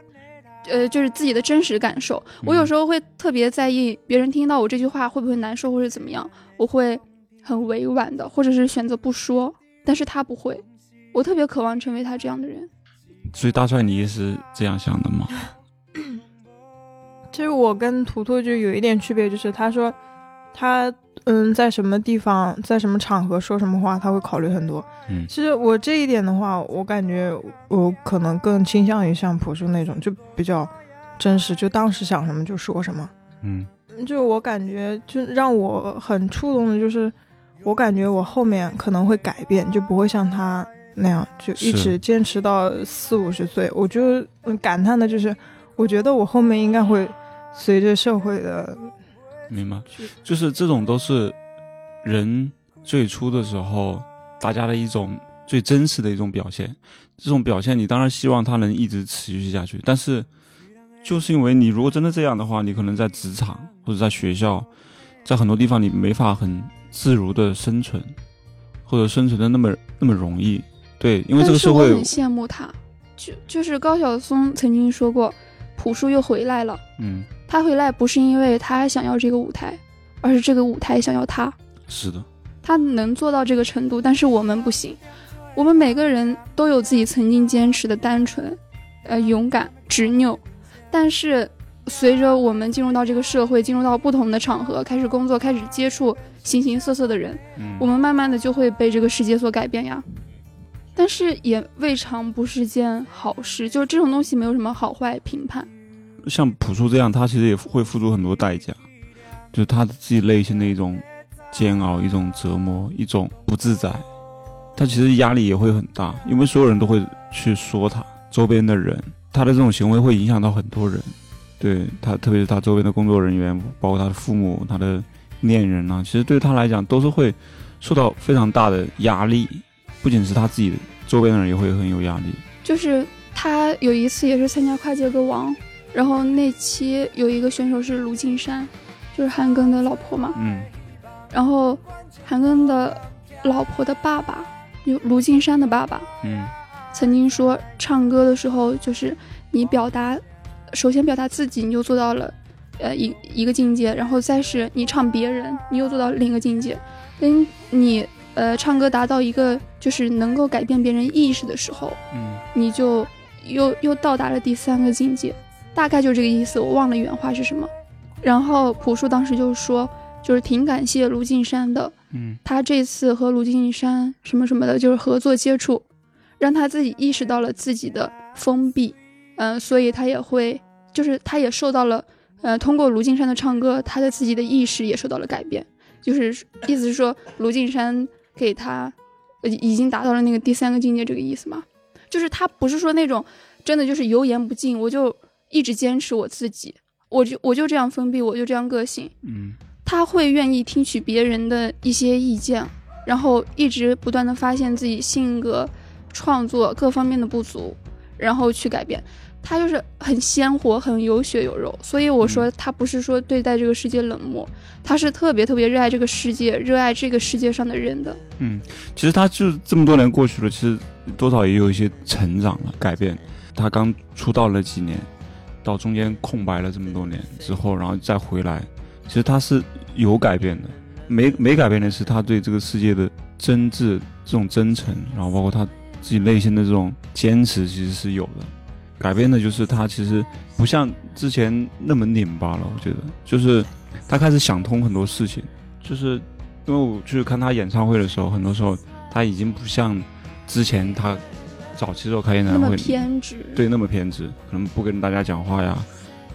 呃，就是自己的真实感受。我有时候会特别在意别人听到我这句话会不会难受，或者怎么样。我会很委婉的，或者是选择不说。但是他不会，我特别渴望成为他这样的人。所以大帅你也是这样想的吗？其实我跟图图就有一点区别，就是他说他嗯在什么地方，在什么场合说什么话，他会考虑很多。嗯其实我这一点的话，我感觉我可能更倾向于像朴树那种，就比较真实，就当时想什么就说什么。嗯就我感觉，就让我很触动的，就是我感觉我后面可能会改变，就不会像他那样，就一直坚持到四五十岁。我就嗯感叹的就是，我觉得我后面应该会随着社会的明白，就是这种都是人最初的时候大家的一种最真实的一种表现。这种表现，你当然希望它能一直持续下去，但是就是因为你如果真的这样的话，你可能在职场或者在学校，在很多地方你没法很自如的生存，或者生存的那么那么容易。对，因为这个社会很，羡慕他，就就是高晓松曾经说过，朴树又回来了。嗯，他回来不是因为他想要这个舞台，而是这个舞台想要他。是的，他能做到这个程度，但是我们不行。我们每个人都有自己曾经坚持的单纯、呃勇敢、执拗，但是随着我们进入到这个社会，进入到不同的场合，开始工作，开始接触形形色色的人，嗯我们慢慢的就会被这个世界所改变呀。但是也未尝不是件好事，就是这种东西没有什么好坏评判。像朴树这样，他其实也会付出很多代价，就是他自己内心的一种煎熬、一种折磨、一种不自在。他其实压力也会很大，因为所有人都会去说他，周边的人，他的这种行为会影响到很多人。对他，特别是他周边的工作人员，包括他的父母、他的恋人啊，其实对他来讲都是会受到非常大的压力，不仅是他自己，周边的人也会很有压力。就是他有一次也是参加跨界歌王，然后那期有一个选手是卢靖姗，就是韩庚的老婆嘛。嗯。然后韩庚的老婆的爸爸，就卢靖姗的爸爸，嗯。曾经说，唱歌的时候就是你表达，首先表达自己，你就做到了，呃一一个境界，然后再是你唱别人，你又做到另一个境界，等你呃唱歌达到一个就是能够改变别人意识的时候，嗯。你就又又到达了第三个境界，大概就这个意思，我忘了原话是什么。然后朴树当时就说，就是挺感谢卢靖姗的，嗯。他这次和卢靖姗什么什么的，就是合作接触，让他自己意识到了自己的封闭，嗯、所以他也会，就是他也受到了，呃，通过卢靖姗的唱歌，他的自己的意识也受到了改变，就是意思是说，卢靖姗给他，呃，已经达到了那个第三个境界这个意思嘛，就是他不是说那种真的就是油盐不进，我就一直坚持我自己，我就我就这样封闭，我就这样个性，嗯他会愿意听取别人的一些意见，然后一直不断的发现自己性格、创作各方面的不足，然后去改变。他就是很鲜活，很有血有肉，所以我说他不是说对待这个世界冷漠，他是特别特别热爱这个世界，热爱这个世界上的人的。嗯，其实他就这么多年过去了，其实多少也有一些成长了、改变。他刚出道了几年，到中间空白了这么多年之后，然后再回来，其实他是有改变的。没没改变的是他对这个世界的真挚、这种真诚，然后包括他自己内心的这种坚持其实是有的。改变的就是他其实不像之前那么拧巴了，我觉得就是他开始想通很多事情，就是因为我去看他演唱会的时候，很多时候他已经不像之前他早期时候开演那么偏执。对那么偏执，可能不跟大家讲话呀，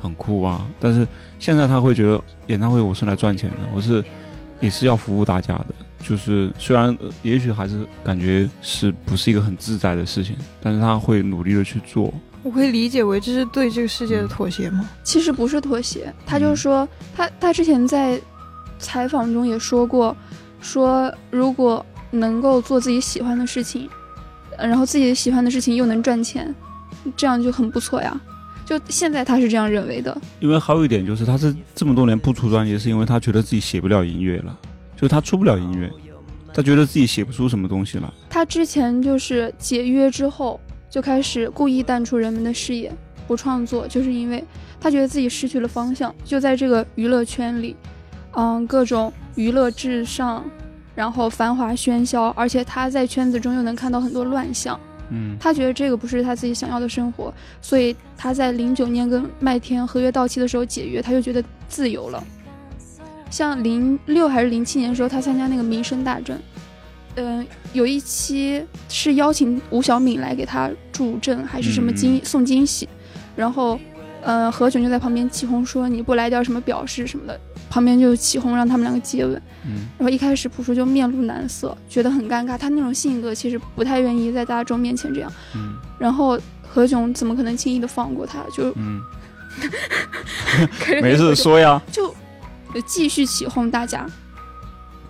很酷啊。但是现在他会觉得演唱会我是来赚钱的，我是也是要服务大家的。就是虽然、呃也许还是感觉是不是一个很自在的事情，但是他会努力的去做。我会理解为这是对这个世界的妥协吗？其实不是妥协，他嗯就说他他之前在采访中也说过，说如果能够做自己喜欢的事情，呃然后自己喜欢的事情又能赚钱，这样就很不错呀。就现在他是这样认为的，因为还有一点就是，他是这么多年不出专辑，是因为他觉得自己写不了音乐了，就是他出不了音乐，他觉得自己写不出什么东西了。他之前就是解约之后就开始故意淡出人们的视野，不创作，就是因为他觉得自己失去了方向，就在这个娱乐圈里，嗯，各种娱乐至上，然后繁华喧嚣，而且他在圈子中又能看到很多乱象，嗯。他觉得这个不是他自己想要的生活，所以他在零九年跟麦田合约到期的时候解约，他就觉得自由了。像零六还是零七年的时候，他参加那个《民生大阵》，嗯、有一期是邀请吴晓敏来给他助阵，还是什么惊、送惊喜，然后，呃，何炅就在旁边起哄说你不来点什么表示什么的，旁边就起哄让他们两个接吻。嗯然后一开始朴树就面露难色，觉得很尴尬。他那种性格其实不太愿意在大众面前这样。嗯然后何炅怎么可能轻易的放过他？就嗯，没事说呀。就就继续起哄大家，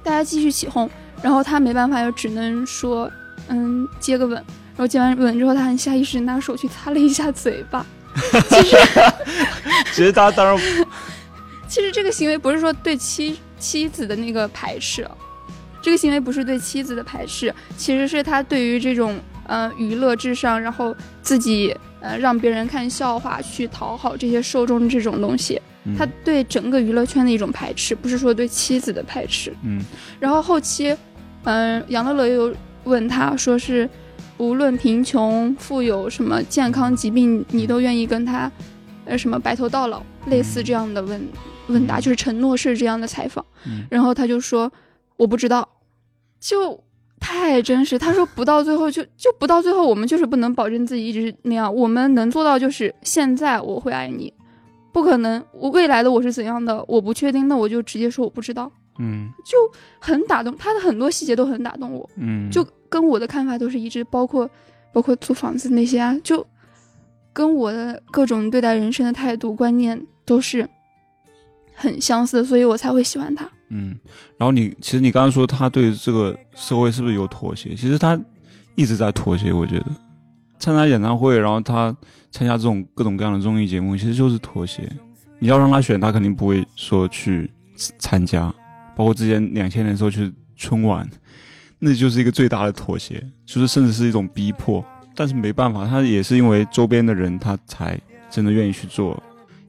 大家继续起哄，然后他没办法，就只能说嗯接个吻。然后接完吻之后，他很下意识拿手去擦了一下嘴巴。其实 其实他当然其实这个行为不是说对妻妻子的那个排斥，这个行为不是对妻子的排斥，其实是他对于这种呃娱乐至上，然后自己呃让别人看笑话去讨好这些受众这种东西，嗯他对整个娱乐圈的一种排斥，不是说对妻子的排斥。嗯然后后期，嗯、杨乐乐又问他说是，无论贫穷富有什么健康疾病，你都愿意跟他，呃什么白头到老，类似这样的问问答，就是承诺式这样的采访。嗯然后他就说我不知道，就太真实。他说不到最后就就不到最后，我们就是不能保证自己一直那样，我们能做到就是现在我会爱你。不可能，我未来的我是怎样的，我不确定，那我就直接说我不知道。嗯就很打动他的很多细节都很打动我，嗯，就跟我的看法都是一致，包括包括租房子那些啊，就跟我的各种对待人生的态度观念都是很相似，所以我才会喜欢他。嗯，然后你其实你刚刚说他对这个社会是不是有妥协？其实他一直在妥协，我觉得参加演唱会，然后他参加这种各种各样的综艺节目，其实就是妥协。你要让他选，他肯定不会说去参加。包括之前两千年的时候去春晚，那就是一个最大的妥协，就是甚至是一种逼迫。但是没办法，他也是因为周边的人，他才真的愿意去做，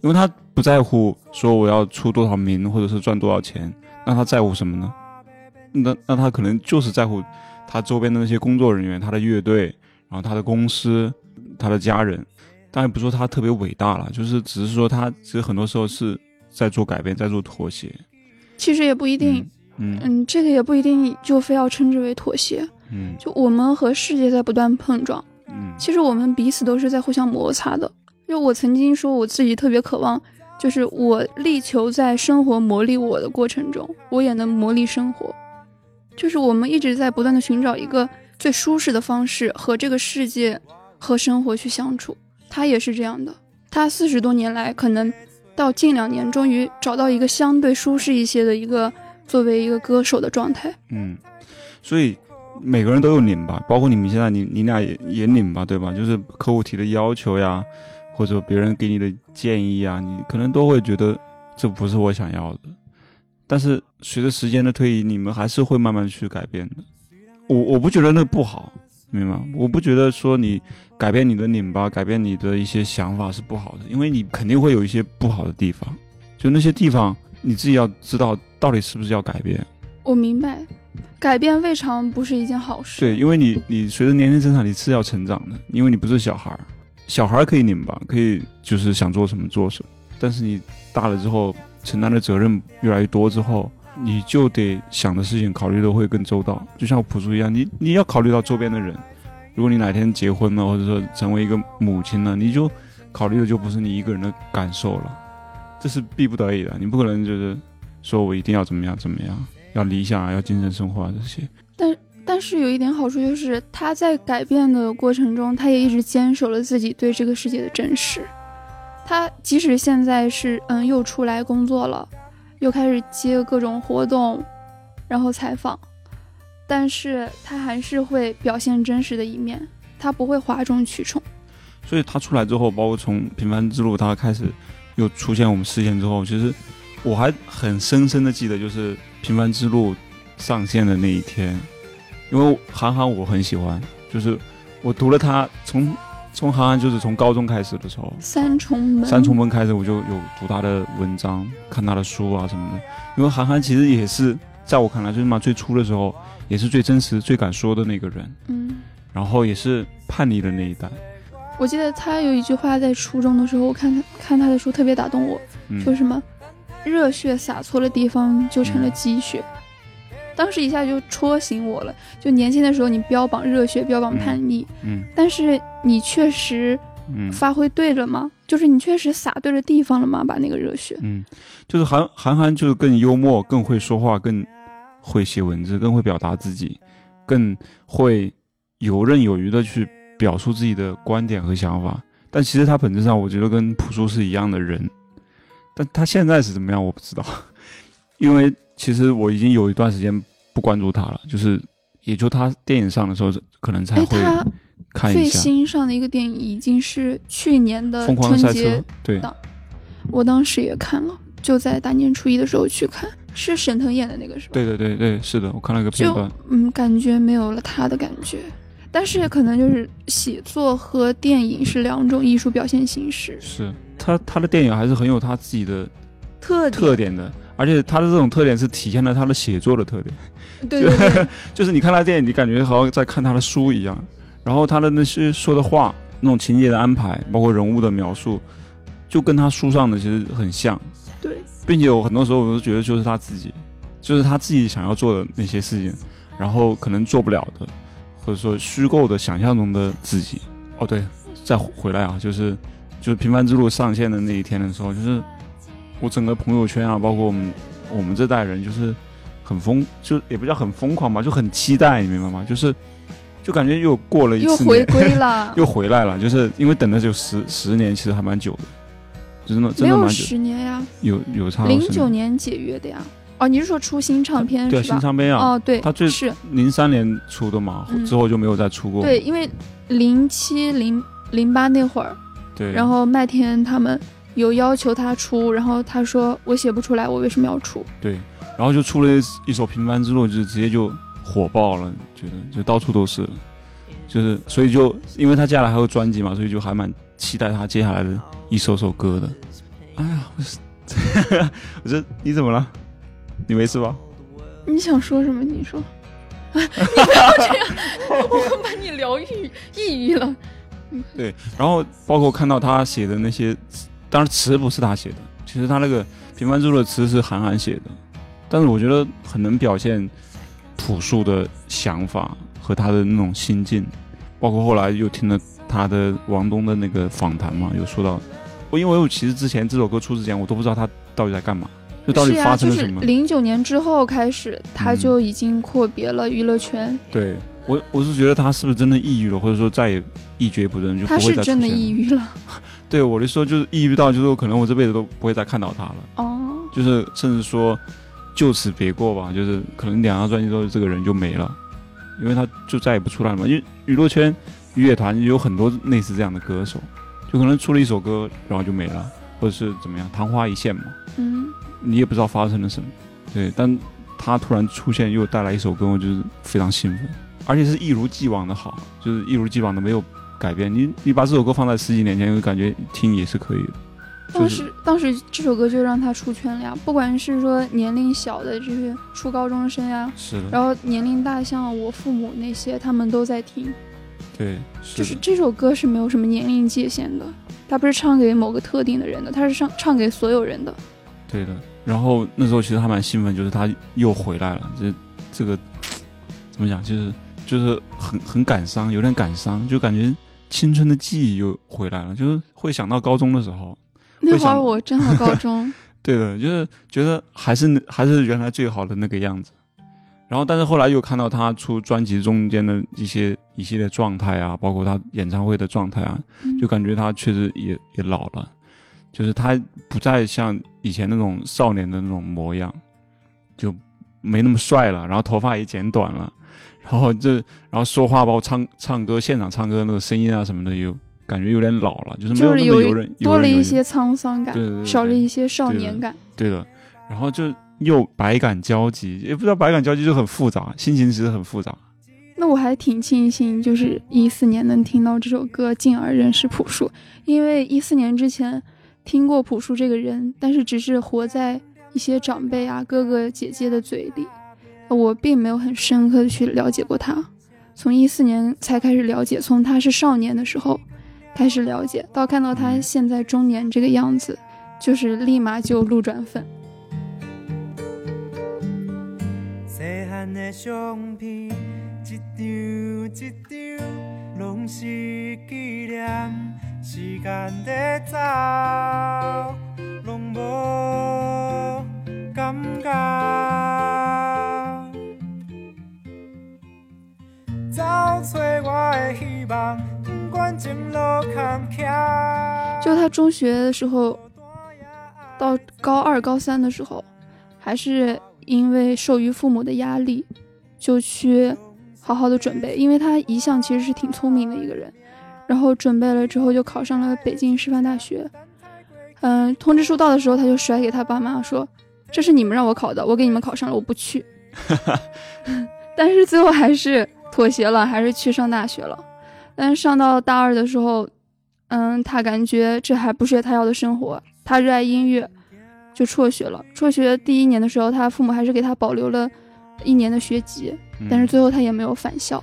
因为他不在乎说我要出多少名，或者是赚多少钱，那他在乎什么呢？那那他可能就是在乎他周边的那些工作人员、他的乐队，然后他的公司、他的家人。当然不是说他特别伟大了，就是只是说他其实很多时候是在做改变，在做妥协。其实也不一定，嗯嗯嗯，这个也不一定就非要称之为妥协。嗯就我们和世界在不断碰撞，嗯其实我们彼此都是在互相摩擦的。就我曾经说我自己特别渴望，就是我力求在生活磨砺我的过程中，我也能磨砺生活。就是我们一直在不断的寻找一个最舒适的方式和这个世界和生活去相处。他也是这样的，他四十多年来，可能到近两年终于找到一个相对舒适一些的一个作为一个歌手的状态。嗯，所以每个人都有拧巴，包括你们现在你你俩也也拧巴对吧？就是客户提的要求呀，或者别人给你的建议啊，你可能都会觉得这不是我想要的。但是随着时间的推移，你们还是会慢慢去改变的。我我不觉得那不好，明白吗？我不觉得说你改变你的拧巴，改变你的一些想法是不好的，因为你肯定会有一些不好的地方，就那些地方你自己要知道到底是不是要改变。我明白，改变未尝不是一件好事。对，因为你你随着年龄增长，你是要成长的，因为你不是小孩儿，小孩可以拧巴，可以就是想做什么做什么，但是你大了之后，承担的责任越来越多之后，你就得想的事情考虑的会更周到，就像朴树一样，你你要考虑到周边的人，如果你哪天结婚了，或者说成为一个母亲了，你就考虑的就不是你一个人的感受了，这是逼不得已的，你不可能就是说我一定要怎么样怎么样，要理想啊，要精神生活啊这些。但但是有一点好处就是他在改变的过程中，他也一直坚守了自己对这个世界的真实。他即使现在是嗯又出来工作了，又开始接各种活动，然后采访，但是他还是会表现真实的一面，他不会哗众取宠。所以他出来之后，包括从《平凡之路》他开始又出现我们视线之后，其实我还很深深的记得，就是《平凡之路》上线的那一天，因为韩寒我很喜欢，就是我读了他从从韩寒就是从高中开始的时候，三重门，三重门开始我就有读他的文章，看他的书啊什么的，因为韩寒其实也是在我看来最起码最初的时候，也是最真实、最敢说的那个人，嗯，然后也是叛逆的那一代，我记得他有一句话在初中的时候，我看他看他的书特别打动我，嗯，说什么热血洒错了地方就成了积雪。当时一下就戳醒我了，就年轻的时候你标榜热血，标榜叛逆，嗯但是你确实嗯。发挥对了吗？就是你确实撒对了地方了吗？把那个热血，嗯，就是韩韩寒就是更幽默，更会说话，更会写文字，更会表达自己，更会游刃有余的去表述自己的观点和想法。但其实他本质上，我觉得跟朴树是一样的人，但他现在是怎么样，我不知道，因为其实我已经有一段时间不关注他了，就是也就他电影上的时候，可能才哎，会看一下《新上的一个电影已经是去年的春节车》，对。档。我当时也看了，就在大年初一的时候去看，是沈腾演的那个是吧？对对对对，是的，我看了个片段，嗯，感觉没有了他的感觉。但是可能就是写作和电影是两种艺术表现形式，是。他他的电影还是很有他自己的特点。特点的，而且他的这种特点是体现了他的写作的特点，对 对对，就是你看他电影，你感觉好像在看他的书一样，然后他的那些说的话，那种情节的安排，包括人物的描述，就跟他书上的其实很像，对，并且有很多时候我都觉得就是他自己，就是他自己想要做的那些事情，然后可能做不了的，或者说虚构的想象中的自己。哦，对，再回来啊，就是就是《平凡之路》上线的那一天的时候，就是我整个朋友圈啊，包括我们我们这代人，就是很疯，就也不叫很疯狂吧，就很期待，你明白吗？就是就感觉又过了一又回，归了，又回来了，就是因为等了就十十年，其实还蛮久的，真的没有真的蛮久，十年呀，有有差零10九年解约的呀。哦，你是说出新唱片是吧？新唱片啊，哦，对，他最是零三年出的嘛，嗯之后就没有再出过。对，因为零七零零八那会儿，对，然后麦田他们有要求他出，然后他说我写不出来，我为什么要出？对，然后就出了一一首《平凡之路》，就直接就火爆了，觉得就到处都是，就是所以就因为他接下来还有专辑嘛，所以就还蛮期待他接下来的一首首歌的。哎呀，我是我这 你怎么了？你没事吧？你想说什么？你说，你不要这样，我会把你疗愈抑郁了。对，然后包括看到他写的那些，当然词不是他写的，其实他那个《平凡之路》的词是韩寒写的，但是我觉得很能表现朴树的想法和他的那种心境，包括后来又听了他的王东的那个访谈嘛，有说到，我因为我其实之前这首歌出之前，我都不知道他到底在干嘛，就到底发生了什么。零九年之后开始，他嗯就已经阔别了娱乐圈，对我，我是觉得他是不是真的抑郁了，或者说再也一蹶不振，就不他会再出是真的抑郁了。对我的说就是抑郁到，就是我可能我这辈子都不会再看到他了，哦，就是甚至说就此别过吧，就是可能两张专辑之后这个人就没了，因为他就再也不出来了嘛。因为娱乐圈乐团有很多类似这样的歌手，就可能出了一首歌然后就没了，或者是怎么样昙花一现嘛，嗯，你也不知道发生了什么。对，但他突然出现又带来一首歌，我就是非常兴奋，而且是一如既往的好，就是一如既往的没有改变。你你把这首歌放在十几年前，我感觉听也是可以的。当时当时这首歌就让他出圈了呀，不管是说年龄小的这些初高中生呀，是的，然后年龄大像我父母那些，他们都在听。对，就是这首歌是没有什么年龄界限的，它不是唱给某个特定的人的，它是唱唱给所有人的。对的。然后那时候其实还蛮兴奋，就是他又回来了，这这个怎么讲，就是就是很很感伤，有点感伤，就感觉青春的记忆又回来了，就是会想到高中的时候。那会儿我正好高中。对的，就是觉得还是还是原来最好的那个样子。然后，但是后来又看到他出专辑中间的一些一系列状态啊，包括他演唱会的状态啊，就感觉他确实也也老了，就是他不再像以前那种少年的那种模样，就没那么帅了，然后头发也剪短了，然后这然后说话包括唱唱歌现场唱歌那个声音啊什么的，有感觉有点老了，就是没有那么有人多了一些沧桑感，对少了一些少年感，对的，然后就。又百感交集，也不知道百感交集就很复杂，心情其实很复杂。那我还挺庆幸，就是一四年能听到这首歌，进而认识朴树。因为一四年之前听过朴树这个人，但是只是活在一些长辈啊、哥哥姐姐的嘴里，我并没有很深刻的去了解过他。从一四年才开始了解，从他是少年的时候开始了解，到看到他现在中年这个样子，就是立马就路转粉。就他中学的时候，到高二、高三的时候，还是。因为受于父母的压力，就去好好的准备。因为他一向其实是挺聪明的一个人，然后准备了之后就考上了北京师范大学。嗯，通知书到的时候，他就甩给他爸妈说：“这是你们让我考的，我给你们考上了，我不去。”但是最后还是妥协了，还是去上大学了。但是上到大二的时候，嗯，他感觉这还不是他要的生活。他热爱音乐。就辍学了。辍学第一年的时候，他父母还是给他保留了一年的学籍，但是最后他也没有返校，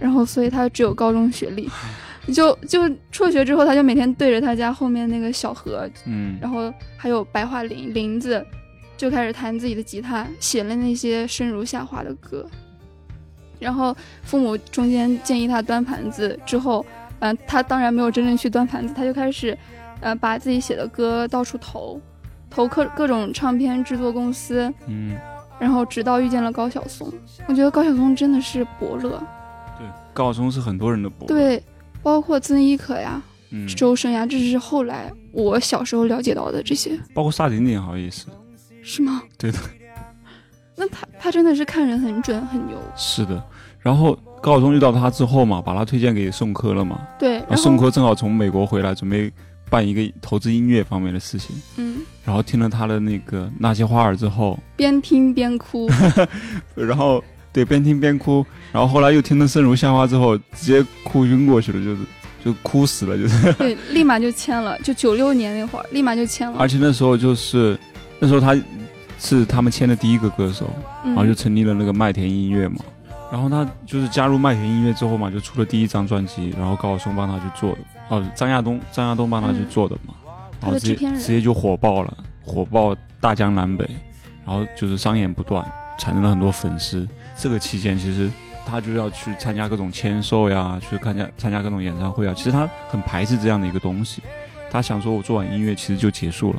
然后所以他只有高中学历。就就辍学之后，他就每天对着他家后面那个小河，嗯，然后还有白桦林林子，就开始弹自己的吉他，写了那些生如夏花的歌。然后父母中间建议他端盘子之后，嗯，他当然没有真正去端盘子，他就开始，呃，把自己写的歌到处投。投各各种唱片制作公司，嗯，然后直到遇见了高晓松，我觉得高晓松真的是伯乐。对，高晓松是很多人的伯乐。对，包括曾轶可呀，周深呀，这是后来我小时候了解到的这些。包括萨顶顶好像也是。是吗？对的。那他他真的是看人很准很牛。是的，然后高晓松遇到他之后嘛，把他推荐给宋柯了嘛。对。然后宋柯正好从美国回来，准备。办一个投资音乐方面的事情，嗯，然后听了他的那个那些花儿之后，边听边哭，然后对边听边哭，然后后来又听了《生如夏花》之后，直接哭晕过去了，就是就哭死了，就是对，立马就签了，就九六年那会儿，立马就签了，而且那时候就是那时候他是他们签的第一个歌手，然后就成立了那个麦田音乐嘛。然后他就是加入麦田音乐之后嘛，就出了第一张专辑，然后高晓松帮他去做的，哦，张亚东，张亚东帮他去做的嘛，然后直接直接就火爆了，火爆大江南北，然后就是商演不断，产生了很多粉丝。这个期间其实他就要去参加各种签售呀，去参加参加各种演唱会啊，其实他很排斥这样的一个东西，他想说我做完音乐其实就结束了，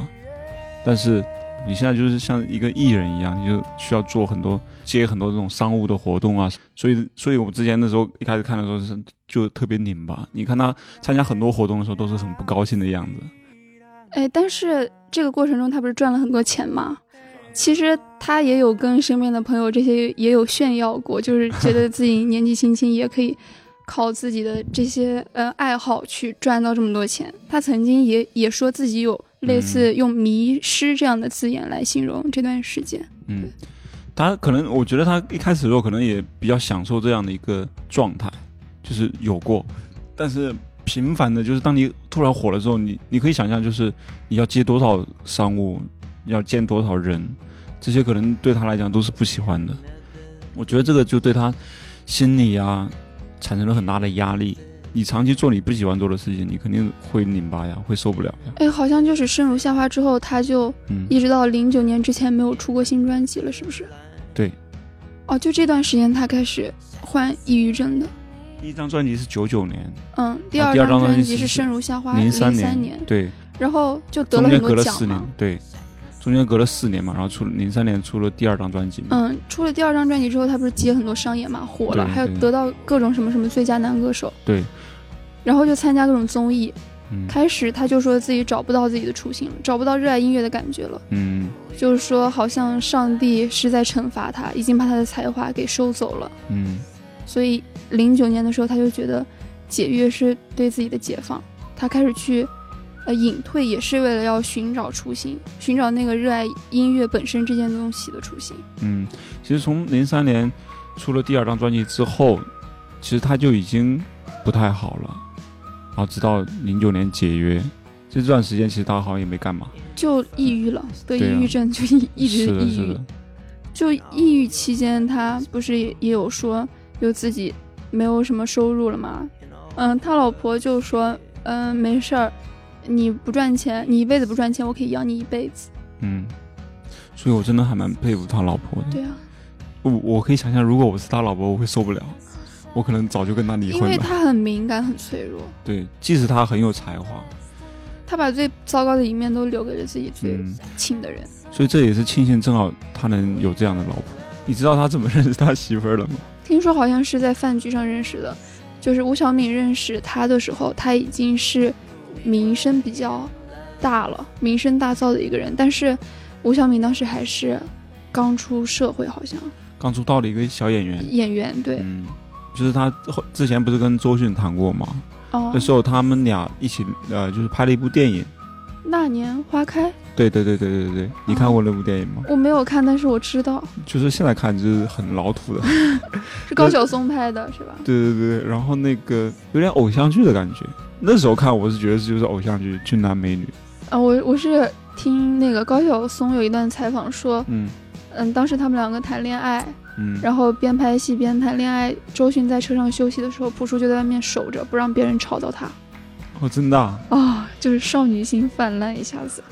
但是。你现在就是像一个艺人一样，你就需要做很多接很多这种商务的活动啊，所以，所以我们之前的时候一开始看的时候是就特别拧巴。你看他参加很多活动的时候都是很不高兴的样子。哎，但是这个过程中他不是赚了很多钱吗？其实他也有跟身边的朋友这些也有炫耀过，就是觉得自己年纪轻轻也可以靠自己的这些呃爱好去赚到这么多钱。他曾经也也说自己有。类似用“迷失”这样的字眼来形容这段时间。嗯，他可能，我觉得他一开始的时候可能也比较享受这样的一个状态，就是有过，但是频繁的，就是当你突然火了之后，你你可以想象，就是你要接多少商务，要见多少人，这些可能对他来讲都是不喜欢的。我觉得这个就对他心理啊产生了很大的压力。你长期做你不喜欢做的事情，你肯定会拧巴呀，会受不了呀。哎，好像就是生如夏花之后，他就嗯，一直到零九年之前没有出过新专辑了，是不是？对。哦，就这段时间他开始患抑郁症的。第一张专辑是九九年，嗯，第二张专专辑是是生如夏花，零三年，对，然后就得了很间隔了四多奖嘛年。，对，中间隔了四年嘛，然后出零三年出了第二张专辑嘛，嗯，出了第二张专辑之后，他不是接很多商演嘛，火了，还有得到各种什么什么最佳男歌手，对，然后就参加各种综艺。嗯开始他就说自己找不到自己的初心了，找不到热爱音乐的感觉了，嗯就是说好像上帝是在惩罚他，已经把他的才华给收走了。嗯所以零九年的时候，他就觉得解约是对自己的解放，他开始去呃隐退，也是为了要寻找初心，寻找那个热爱音乐本身这件东西的初心。嗯，其实从零三年出了第二张专辑之后，其实他就已经不太好了，然后直到零九年解约，这段时间其实他好像也没干嘛，就抑郁了，得抑郁症就一一直，抑郁是的。，就抑郁期间，他不是也也有说，有自己没有什么收入了吗？嗯，他老婆就说，嗯，没事儿，你不赚钱，你一辈子不赚钱，我可以养你一辈子。嗯，所以我真的还蛮佩服他老婆的。对啊，我我可以想象，如果我是他老婆，我会受不了，我可能早就跟他离婚了因为。他很敏感，很脆弱，对，即使他很有才华，他把最糟糕的一面都留给了自己最嗯，亲的人。所以这也是庆幸，正好他能有这样的老婆。你知道他怎么认识他媳妇儿了吗？听说好像是在饭局上认识的，就是吴晓敏认识他的时候，他已经是名声比较大了，名声大噪的一个人。但是吴晓敏当时还是刚出社会，好像刚出道的一个小演员，演员对，嗯，就是他后之前不是跟周迅谈过吗？哦那，时候他们俩一起呃，就是拍了一部电影。那年花开对对对对对对对，你看过那部电影吗？我没有看，但是我知道就是现在看就是很老土的，是高晓松拍的，是吧？对对对，然后那个有点偶像剧的感觉。那时候看我是觉得就是偶像剧，俊男美女。啊，我我是听那个高晓松有一段采访说，嗯嗯，当时他们两个谈恋爱，嗯，然后边拍戏边谈恋爱。周迅在车上休息的时候，朴树就在外面守着，不让别人吵到他。哦，真的啊、啊、就是少女心泛滥一下子。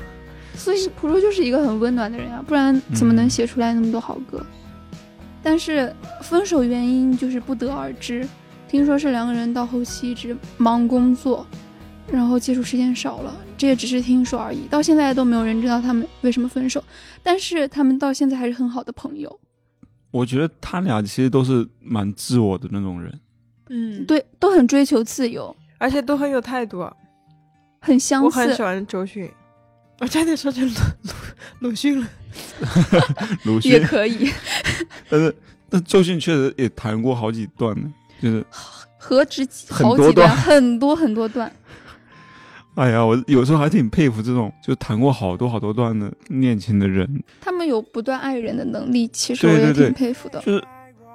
所以朴树就是一个很温暖的人啊，不然怎么能嗯写出来那么多好歌？但是分手原因就是不得而知，听说是两个人到后期一直忙工作，然后接触时间少了，这也只是听说而已。到现在都没有人知道他们为什么分手，但是他们到现在还是很好的朋友。我觉得他俩其实都是蛮自我的那种人。嗯，对，都很追求自由，而且都很有态度。很相似我很喜。欢周迅，我差点说成鲁鲁鲁迅了。鲁迅，也可以，但是但周迅确实也谈过好几段呢，就是何止几好几段，段很多很多段。哎呀，我有时候还挺佩服这种就谈过好多好多段的恋情的人。他们有不断爱人的能力，其实我也挺佩服的。就是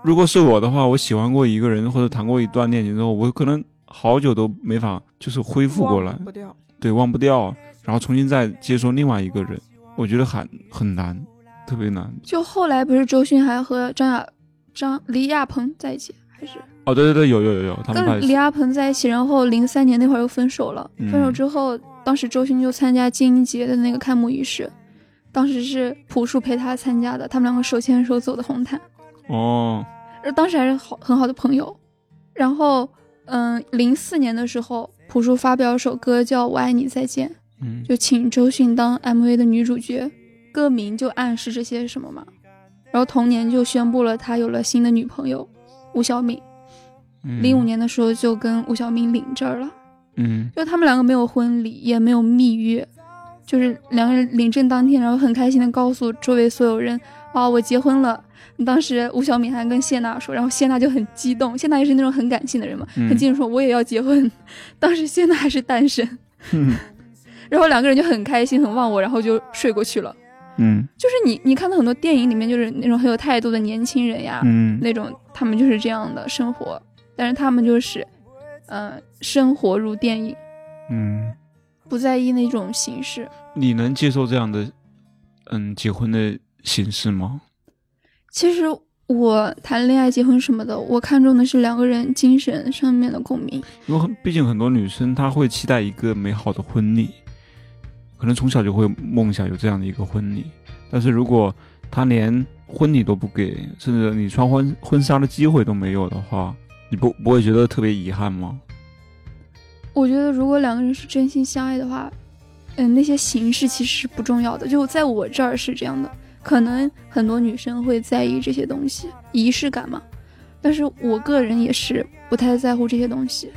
如果是我的话，我喜欢过一个人或者谈过一段恋情之后，我可能好久都没法就是恢复过来忘，不掉。对，忘不掉，然后重新再接受另外一个人，我觉得很很难，特别难。就后来不是周迅还和张亚张李亚鹏在一起，还是哦，对对对，有有有有，他们跟李亚鹏在一起，然后零三年那会儿又分手了。嗯分手之后，当时周迅就参加金鹰节的那个开幕仪式，当时是朴树陪他参加的，他们两个手牵手走的红毯，哦，而当时还是好很好的朋友。然后，嗯，零四年的时候，朴树发表首歌叫《我爱你再见》。嗯，就请周迅当 MV 的女主角，歌名就暗示这些什么嘛。然后同年就宣布了他有了新的女朋友吴晓敏，嗯零五，年的时候就跟吴晓敏领证了。嗯就他们两个没有婚礼，也没有蜜月，就是两个人领证当天，然后很开心的告诉周围所有人啊，我结婚了。当时吴晓敏还跟谢娜说，然后谢娜就很激动，谢娜也是那种很感性的人嘛，嗯很激动说我也要结婚。当时谢娜还是单身，嗯 然后两个人就很开心很忘我，然后就睡过去了。嗯就是你你看到很多电影里面，就是那种很有态度的年轻人呀，嗯那种他们就是这样的生活，但是他们就是呃，生活如电影，嗯，不在意那种形式。你能接受这样的嗯结婚的形式吗？其实我谈恋爱、结婚什么的，我看重的是两个人精神上面的共鸣。因为很毕竟很多女生她会期待一个美好的婚礼，可能从小就会梦想有这样的一个婚礼。但是如果她连婚礼都不给，甚至你穿婚婚纱的机会都没有的话，你不不会觉得特别遗憾吗？我觉得如果两个人是真心相爱的话，嗯，那些形式其实是不重要的。就在我这儿是这样的，可能很多女生会在意这些东西，仪式感嘛。但是我个人也是不太在乎这些东西，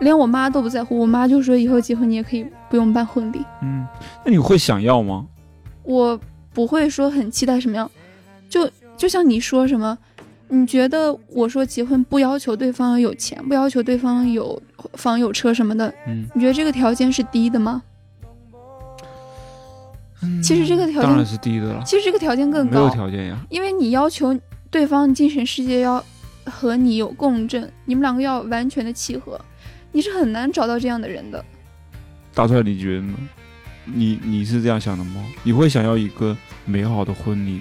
连我妈都不在乎。我妈就说以后结婚你也可以不用办婚礼。嗯，那你会想要吗？我不会说很期待什么样，就就像你说什么，你觉得我说结婚不要求对方有钱，不要求对方有房有车什么的，嗯，你觉得这个条件是低的吗？其实这个条件当然件，是低的了，其实这个条件更没有高，条件呀。因为你要求对方精神世界要和你有共振，你们两个要完全的契合，你是很难找到这样的人的。大帅，你觉得呢？你你是这样想的吗？你会想要一个美好的婚礼，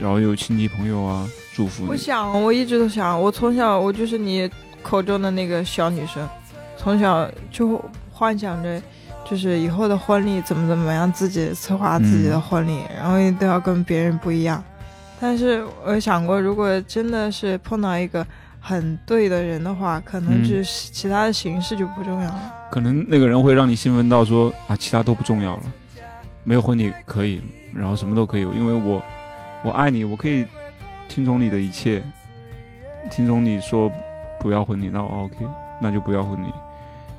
然后有亲戚朋友啊祝福你？我想，我一直都想，我从小我就是你口中的那个小女生，从小就幻想着，就是以后的婚礼怎么怎么样，自己策划自己的婚礼，然后一定要跟别人不一样。但是我想过，如果真的是碰到一个很对的人的话，可能嗯就是其他的形式就不重要了。可能那个人会让你兴奋到说啊，其他都不重要了，没有婚礼可以，然后什么都可以，因为我我爱你，我可以听从你的一切，听从你说不要婚礼，那我 OK，那就不要婚礼，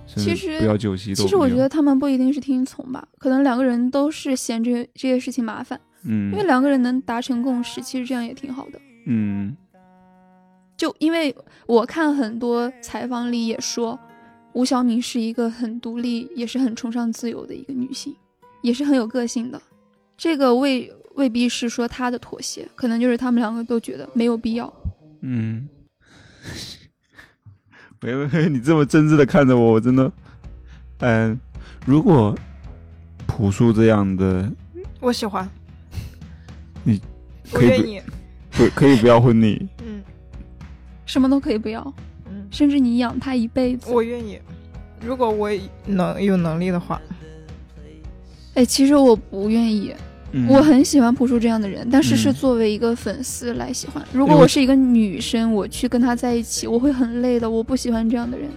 其实不要酒席都其实我觉得他们不一定是听从吧，可能两个人都是嫌这这些事情麻烦，嗯。因为嗯两个人能达成共识，其实这样也挺好的。嗯。就因为我看很多采访里也说，吴晓敏是一个很独立，也是很崇尚自由的一个女性，也是很有个性的。这个未未必是说他的妥协，可能就是他们两个都觉得没有必要。嗯，喂喂喂，你这么真挚的看着我，我真的，嗯，如果朴树这样的我喜欢，你我可以不愿意，不可以不要婚礼，嗯。什么都可以不要，嗯，甚至你养他一辈子。我愿意。如果我能有能力的话，哎，其实我不愿意，嗯我很喜欢朴树这样的人，但是是嗯作为一个粉丝来喜欢。如果我是一个女生，我去跟他在一起，我会很累的。我不喜欢这样的人，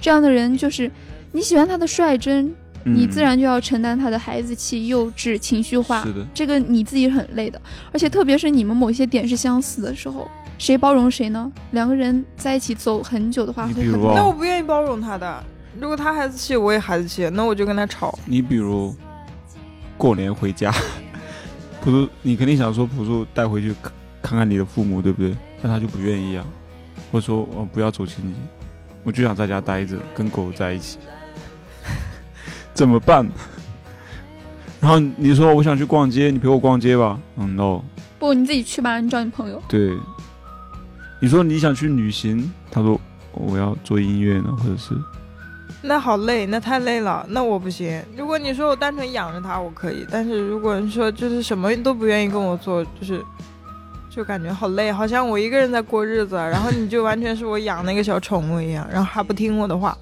这样的人就是你喜欢他的率真，你嗯自然就要承担他的孩子气、幼稚、情绪化是，的，这个你自己很累的。而且特别是你们某些点是相似的时候，谁包容谁呢？两个人在一起走很久的话，会很那我不愿意包容他的。如果他孩子气，我也孩子气，那我就跟他吵。你比如过年回家，朴树，你肯定想说朴树带回去看看看你的父母，对不对？但他就不愿意啊，或者说我、不要走亲戚，我就想在家待着，跟狗在一起，怎么办？然后你说我想去逛街，你陪我逛街吧。嗯，no，不，你自己去吧，你找你朋友。对。你说你想去旅行，他说我要做音乐呢，或者是那好累，那太累了，那我不行。如果你说我单纯养着他，我可以；但是如果你说就是什么都不愿意跟我做，就是就感觉好累，好像我一个人在过日子，然后你就完全是我养那个小宠物一样，然后还不听我的话。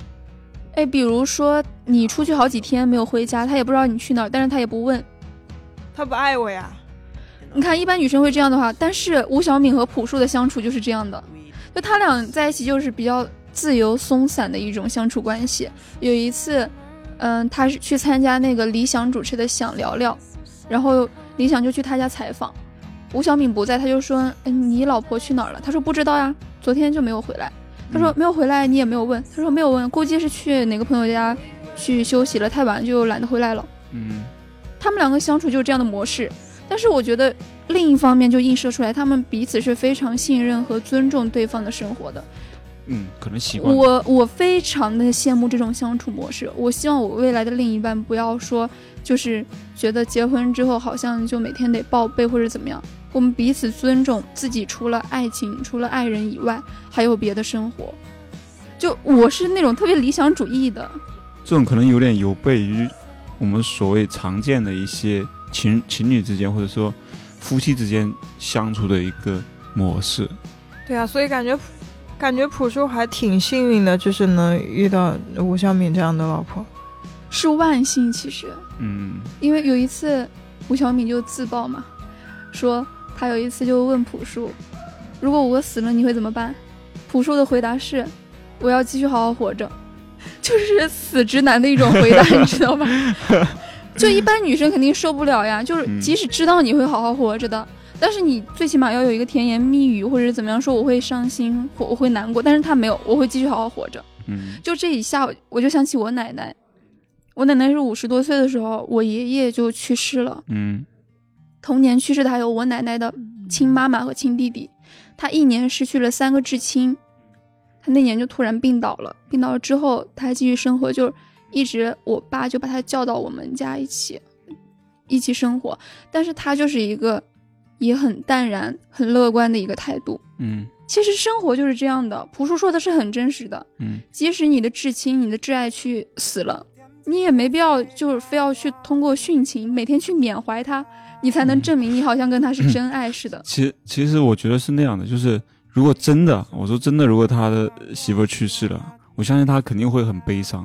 哎，比如说你出去好几天没有回家，他也不知道你去哪儿，但是他也不问。他不爱我呀，你看，一般女生会这样的话，但是吴晓敏和朴树的相处就是这样的，就他俩在一起就是比较自由松散的一种相处关系。有一次，嗯，他是去参加那个理想主持的《想聊聊》，然后理想就去他家采访，吴晓敏不在，他就说：“嗯，你老婆去哪儿了？”他说：“不知道呀，昨天就没有回来。”他说：“没有回来，你也没有问。”他说：“没有问，估计是去哪个朋友家去休息了，太晚就懒得回来了。”嗯他们两个相处就是这样的模式，但是我觉得另一方面就映射出来，他们彼此是非常信任和尊重对方的生活的。嗯，可能习惯。我我非常的羡慕这种相处模式，我希望我未来的另一半不要说就是觉得结婚之后好像就每天得报备或者怎么样，我们彼此尊重自己，除了爱情，除了爱人以外，还有别的生活。就我是那种特别理想主义的，这种可能有点有悖于我们所谓常见的一些情情侣之间或者说夫妻之间相处的一个模式。对啊，所以感觉感觉朴树还挺幸运的，就是能遇到吴晓敏这样的老婆。是万幸其实，嗯因为有一次吴晓敏就自曝嘛，说她有一次就问朴树，如果我死了你会怎么办？朴树的回答是，我要继续好好活着，就是死直男的一种回答，你知道吗？就一般女生肯定受不了呀，就是嗯即使知道你会好好活着的。但是你最起码要有一个甜言蜜语，或者怎么样说我会伤心，我我会难过，但是他没有，我会继续好好活着。嗯就这一下，我就想起我奶奶。我奶奶是五十多岁的时候，我爷爷就去世了。嗯同年去世的还有我奶奶的亲妈妈和亲弟弟。他一年失去了三个至亲，他那年就突然病倒了。病倒了之后，他还继续生活，就一直我爸就把他叫到我们家一起一起生活。但是他就是一个也很淡然、很乐观的一个态度。嗯其实生活就是这样的，朴树说的是很真实的。嗯即使你的至亲、你的挚爱去死了，你也没必要就是非要去通过殉情，每天去缅怀他，你才能证明你好像跟他是 真爱似的。其实其实我觉得是那样的，就是如果真的，我说真的，如果他的媳妇去世了，我相信他肯定会很悲伤，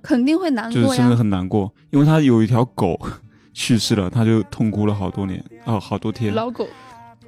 肯定会难过就是真的。很难过，因为他有一条狗去世了，他就痛哭了好多年，哦，好多天。老狗，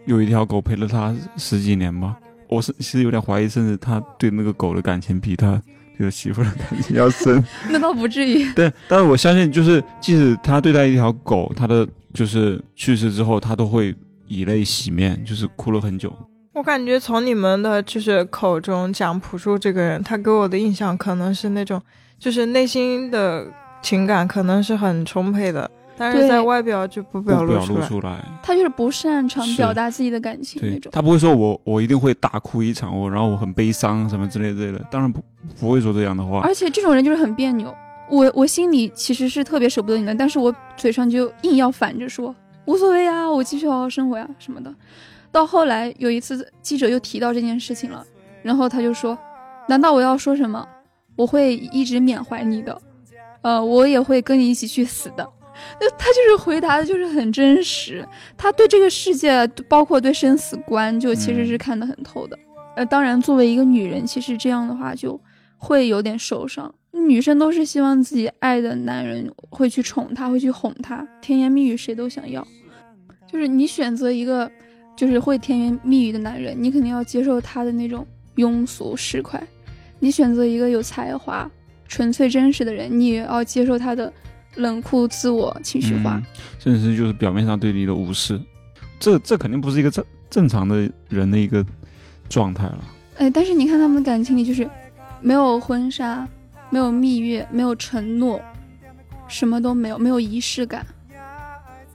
有一条狗陪了他十几年吧，我是其实有点怀疑，甚至他对那个狗的感情比他对媳妇儿的感情要深。那倒不至于。对，但是我相信，就是即使他对待一条狗，他的就是去世之后，他都会以泪洗面，就是哭了很久。我感觉从你们的就是口中讲朴树这个人，他给我的印象可能是那种，就是内心的情感可能是很充沛的，但是对在外表就不不表露出来。表露出来，他就是不擅长表达自己的感情那种。他不会说我我一定会大哭一场，我然后我很悲伤什么之类之类的，当然不不会说这样的话。而且这种人就是很别扭。我我心里其实是特别舍不得你的，但是我嘴上就硬要反着说无所谓啊，我继续好好生活呀、什么的。到后来有一次记者又提到这件事情了，然后他就说：“难道我要说什么？我会一直缅怀你的，呃，我也会跟你一起去死的。”就他就是回答的就是很真实，他对这个世界，包括对生死观，就其实是看得很透的。呃，当然，作为一个女人，其实这样的话就会有点受伤。女生都是希望自己爱的男人会去宠她，会去哄她，甜言蜜语谁都想要。就是你选择一个就是会甜言蜜语的男人，你肯定要接受他的那种庸俗市侩；你选择一个有才华、纯粹真实的人，你也要接受他的冷酷、自我、情绪化。嗯，甚至是就是表面上对你的无视，这这肯定不是一个正正常的人的一个状态了。哎，但是你看他们的感情里，就是没有婚纱，没有蜜月，没有承诺，什么都没有，没有仪式感，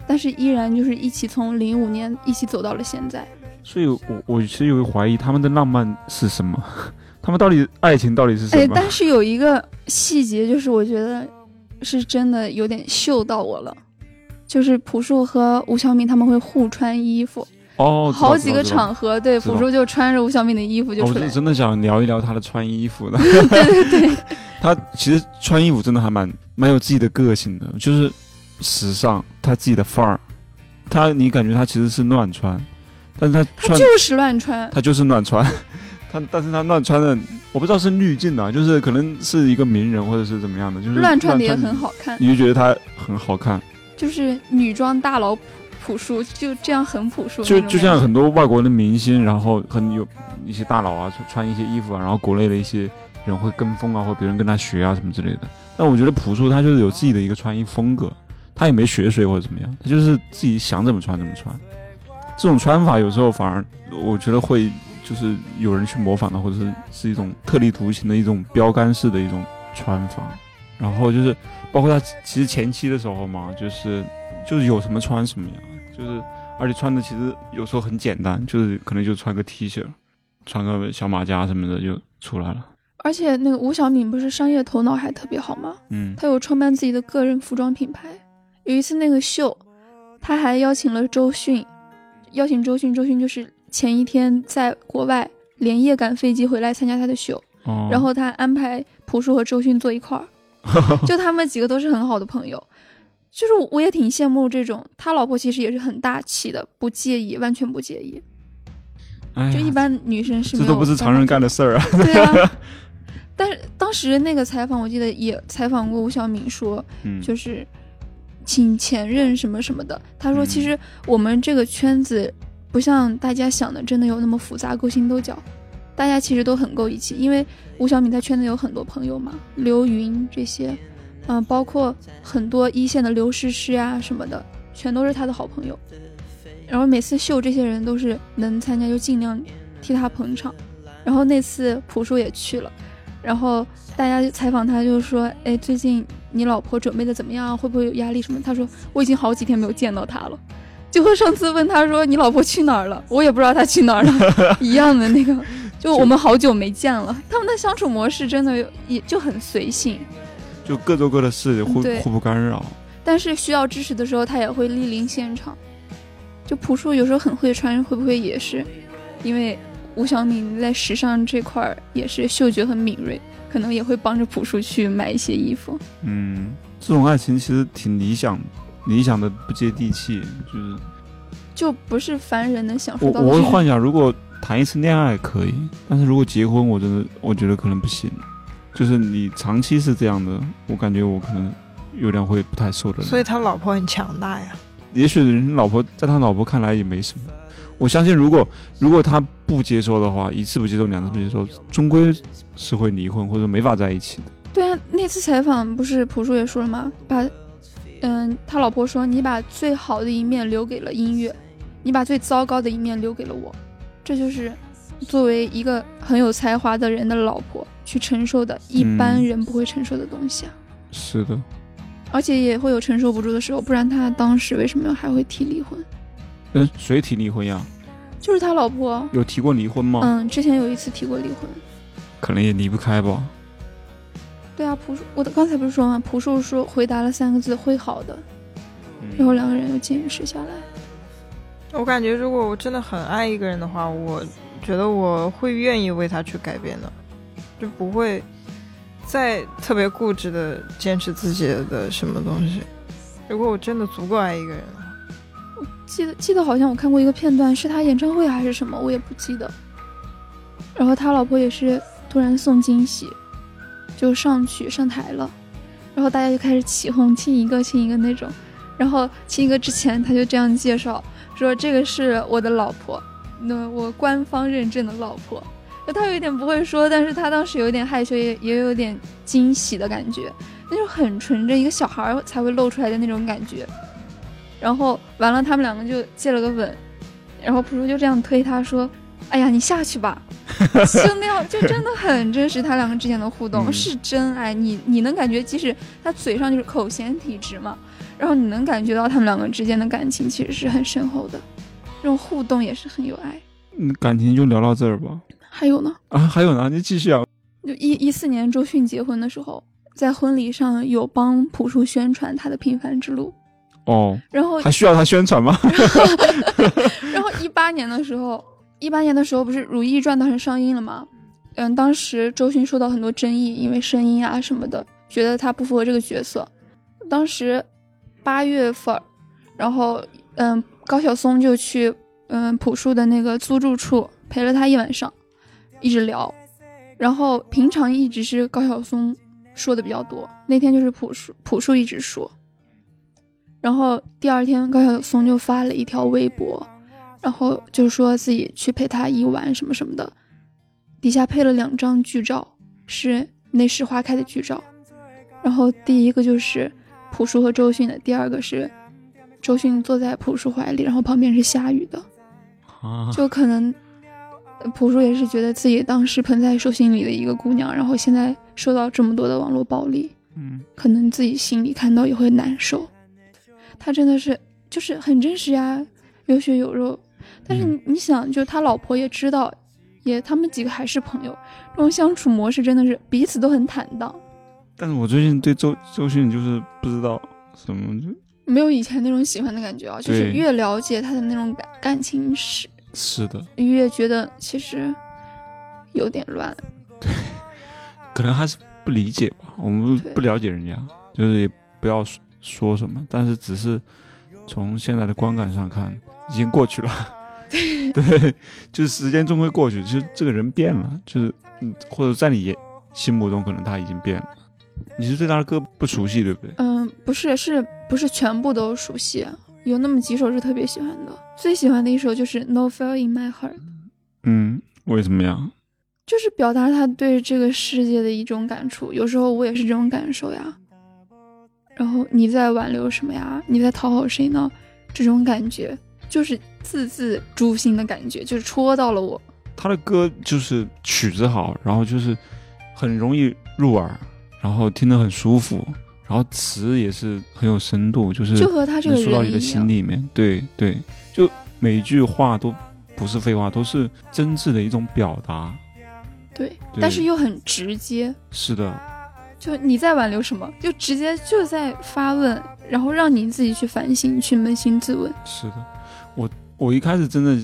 但是依然就是一起从零五年一起走到了现在。所以我我其实有怀疑他们的浪漫是什么，他们到底爱情到底是什哎，么？但是有一个细节，就是我觉得是真的有点秀到我了，就是朴树和吴晓敏他们会互穿衣服，哦，好几个场合，对，朴树就穿着吴晓敏的衣服就哦我出来是，真的想聊一聊他的穿衣服。的。对对对，他其实穿衣服真的还蛮蛮有自己的个性的，就是时尚，他自己的范儿。他你感觉他其实是乱穿，但是他穿他就是乱穿，他就是乱穿，他但是他乱穿的，我不知道是滤镜啊，就是可能是一个名人或者是怎么样的，就是乱穿的也很，好看，你就觉得他很好看，就是女装大佬朴朴树，就这样很朴素就就像很多外国的明星，然后很有一些大佬啊穿穿一些衣服啊，然后国内的一些人会跟风啊，或别人跟他学啊什么之类的。但我觉得朴树他就是有自己的一个穿衣风格，他也没学谁或者怎么样，他就是自己想怎么穿怎么穿。这种穿法有时候反而我觉得会就是有人去模仿的，或者是是一种特立独行的一种标杆式的一种穿法。然后就是包括他其实前期的时候嘛，就是就是有什么穿什么呀，就是而且穿的其实有时候很简单，就是可能就穿个 T 恤，穿个小马甲什么的就出来了。而且那个吴晓敏不是商业头脑还特别好吗？嗯她有创办自己的个人服装品牌。有一次那个秀，她还邀请了周迅，邀请周迅，周迅就是前一天在国外连夜赶飞机回来参加他的秀。哦，然后他安排朴树和周迅坐一块儿，就他们几个都是很好的朋友。就是我也挺羡慕这种，他老婆其实也是很大气的，不介意，完全不介意。哎就一般女生是没有这都不是常人干的事儿啊。对啊，但是当时那个采访，我记得也采访过吴晓敏说，嗯，就是请前任什么什么的。他说，嗯其实我们这个圈子不像大家想的真的有那么复杂，勾心斗角，大家其实都很够义气。因为吴晓敏在圈子有很多朋友嘛，刘云这些，嗯、包括很多一线的刘诗诗啊什么的，全都是他的好朋友。然后每次秀这些人都是能参加就尽量替他捧场。然后那次朴树也去了，然后大家采访他，就是说，哎，最近你老婆准备的怎么样？会不会有压力什么？他说我已经好几天没有见到她了，就和上次问他说你老婆去哪儿了，我也不知道她去哪儿了 一样的那个，就我们好久没见了。他们的相处模式真的也就很随性，就各做各的事，互互不干扰。但是需要支持的时候，他也会莅临现场。就朴树有时候很会穿，会不会也是因为吴晓敏在时尚这块儿也是嗅觉很敏锐，可能也会帮着朴树去买一些衣服。嗯，这种爱情其实挺理想，理想的不接地气。就是就不是凡人能享受到。我会幻想，如果谈一次恋爱可以，但是如果结婚，我真的我觉得可能不行。就是你长期是这样的，我感觉我可能有点会不太受得了。所以他老婆很强大呀。也许人老婆在他老婆看来也没什么。我相信，如果如果他不接受的话，一次不接受，两次不接受，终归是会离婚或者没法在一起的。对啊，那次采访不是朴树也说了吗？把，嗯，他老婆说你把最好的一面留给了音乐，你把最糟糕的一面留给了我，这就是作为一个很有才华的人的老婆去承受的一般嗯人不会承受的东西啊，是的，而且也会有承受不住的时候，不然他当时为什么还会提离婚？嗯，谁提离婚呀？就是他老婆，有提过离婚吗？嗯，之前有一次提过离婚。可能也离不开吧。对啊，朴树，我的刚才不是说吗？朴树说回答了三个字会好的，然后嗯，两个人又坚持下来。我感觉如果我真的很爱一个人的话，我觉得我会愿意为他去改变的，就不会再特别固执的坚持自己的什么东西。如果我真的足够爱一个人的话，我记得记得好像我看过一个片段，是他演唱会还是什么，我也不记得。然后他老婆也是突然送惊喜，就上去上台了，然后大家就开始起哄，亲一个亲一个那种。然后亲一个之前，他就这样介绍说：“这个是我的老婆，那我官方认证的老婆。”他有一点不会说，但是他当时有点害羞，也也有点惊喜的感觉，那种很纯真，一个小孩才会露出来的那种感觉。然后完了，他们两个就接了个吻，然后朴树就这样推他说：“哎呀，你下去吧。”就那样，就真的很真实，他两个之间的互动、嗯是真爱。你你能感觉，即使他嘴上就是口嫌体直嘛，然后你能感觉到他们两个之间的感情其实是很深厚的，这种互动也是很有爱。嗯，感情就聊到这儿吧。还有呢，啊，还有呢，你继续啊。就一一四年周迅结婚的时候，在婚礼上有帮朴树宣传他的平凡之路，哦，然后还需要他宣传吗？然后一八年的时候，一八年的时候不是《如懿传》当时上映了吗？嗯，当时周迅受到很多争议，因为声音啊什么的，觉得她不符合这个角色。当时八月份，然后嗯，高晓松就去嗯朴树的那个租住处陪了他一晚上，一直聊。然后平常一直是高晓松说的比较多，那天就是朴树朴树一直说。然后第二天高晓松就发了一条微博，然后就说自己去陪他一晚什么什么的，底下配了两张剧照，是那时花开的剧照。然后第一个就是朴树和周迅的，第二个是周迅坐在朴树怀里，然后旁边是下雨的。啊，就可能呃朴树也是觉得自己当时捧在手心里的一个姑娘，然后现在受到这么多的网络暴力，嗯，可能自己心里看到也会难受。他真的是就是很真实呀，有血有肉。但是你想，就他老婆也知道，也他们几个还是朋友，这种相处模式真的是彼此都很坦荡，但是我最近对周周迅就是不知道什么，就没有以前那种喜欢的感觉啊。就是越了解他的那种感感情史，是的，越觉得其实有点乱。对可能还是不理解吧，我们不了解人家，就是也不要说说什么，但是只是从现在的观感上看，已经过去了。对，就是时间终会过去，就是这个人变了，就是嗯，或者在你心目中可能他已经变了。你是对他的歌不熟悉，对不对？嗯，不是，是不是全部都熟悉？有那么几首是特别喜欢的，最喜欢的一首就是《No Fear in My Heart》，嗯，为什么呀？就是表达他对这个世界的一种感触。有时候我也是这种感受呀。然后你在挽留什么呀？你在讨好谁呢？这种感觉就是字字诛心的感觉，就是戳到了我。他的歌就是曲子好，然后就是很容易入耳，然后听得很舒服，然后词也是很有深度，就是就和他这个能说到你的。心里面。对对，就每一句话都不是废话，都是真挚的一种表达。对，对但是又很直接。是的，就你在挽留什么，就直接就在发问，然后让你自己去反省，去扪心自问。是的，我我一开始真的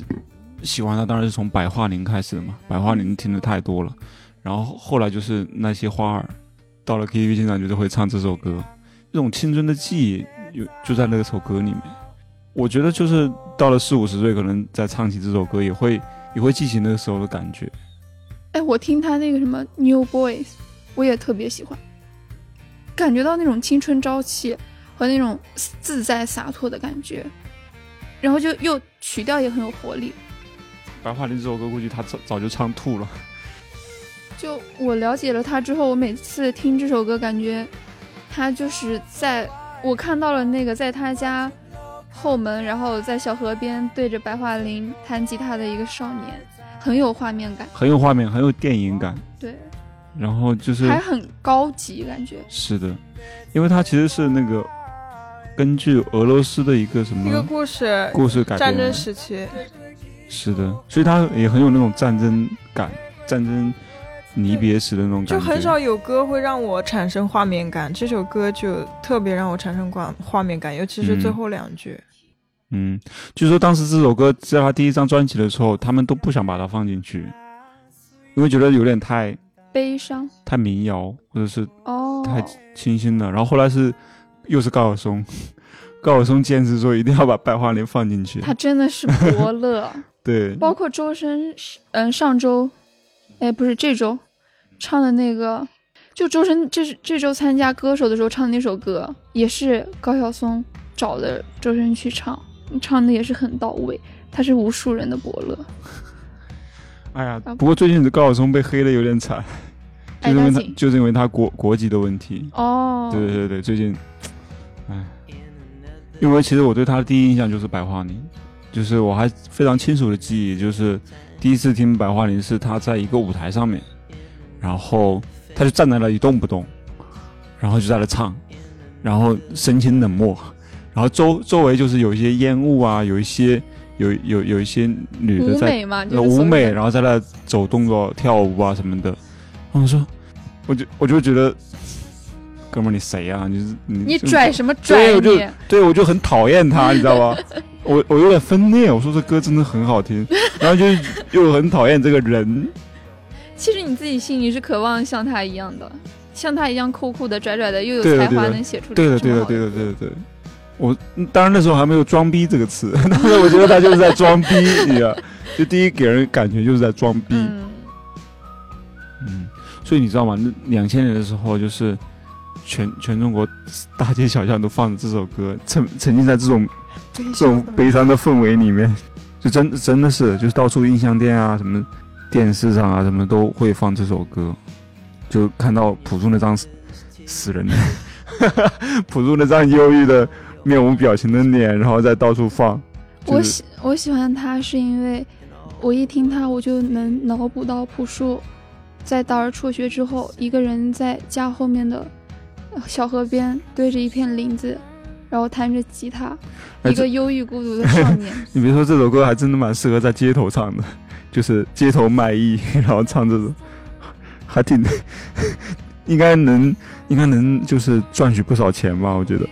喜欢他，当然是从百花林开始的嘛。百花林听的太多了，然后后来就是那些花儿，到了 KTV 经常就是会唱这首歌，这种青春的记忆有就在那首歌里面。我觉得就是到了四五十岁，可能再唱起这首歌，也会也会记起那个时候的感觉。哎，我听他那个什么 New Boys，我也特别喜欢，感觉到那种青春朝气和那种自在洒脱的感觉，然后就又曲调也很有活力。白桦林这首歌估计他早早就唱吐了。就我了解了他之后，我每次听这首歌，感觉他就是在我看到了那个在他家后门，然后在小河边对着白桦林弹吉他的一个少年，很有画面感。很有画面，很有电影感，对，然后就是还很高级，感觉。是的，因为他其实是那个根据俄罗斯的一个什么一个故事，故事改编战争，时期，是的，所以它也很有那种战争感，战争离别时的那种感觉，就很少有歌会让我产生画面感，这首歌就特别让我产生画画面感，尤其是最嗯后两句。嗯，据说当时这首歌在他第一张专辑的时候，他们都不想把它放进去，因为觉得有点太悲伤。太民谣或者是哦，太清新了。然后后来是又是高晓松，高晓松坚持说一定要把白桦林放进去，他真的是伯乐，对，包括周深，嗯，上周，哎，不是这周，唱的那个，就周深这是这周参加歌手的时候唱的那首歌，也是高晓松找的周深去唱，唱的也是很到位，他是无数人的伯乐，哎呀啊，不过最近高晓松被黑的有点惨，就是因为他就是因为他国国籍的问题。哦，对对对，最近，哎，因为其实我对他的第一印象就是白桦林，就是我还非常清楚的记忆，就是第一次听白桦林是他在一个舞台上面，然后他就站在那里一动不动，然后就在那唱，然后神情冷漠，然后周周围就是有一些烟雾啊，有一些有有有一些女的在舞美然后在那走动作、跳舞啊什么的。然后我说，我就我就觉得，哥们儿你谁呀、你是你你拽什么对我就拽？对我就很讨厌他，你知道吧？我我有点分裂，我说这歌真的很好听，然后就 又很讨厌这个人。其实你自己心里是渴望像他一样的，像他一样酷酷的、拽拽的，又有才华，能写出对的，对的，对的，对的，对的。我嗯当然那时候还没有“装逼”这个词，但是我觉得他就是在装逼，你知道，就第一给人感觉就是在装逼。嗯，嗯，所以你知道吗？那两千年的时候，就是全全中国大街小巷都放着这首歌，沉沉浸在这种这种悲伤的氛围里面，就真真的是，就是到处印象店啊、什么电视上啊、什么都会放这首歌，就看到朴树那张死死人脸，朴树那张忧郁的面无表情的脸，然后再到处放。就是我喜我喜欢他是因为我一听他，我就能脑补到朴树在大二辍学之后，一个人在家后面的呃小河边对着一片林子，然后弹着吉他，哎一个忧郁孤独的少年。你别说这首歌还真的蛮适合在街头唱的，就是街头卖艺，然后唱这种，还挺 应该能应该能就是赚取不少钱吧？我觉得，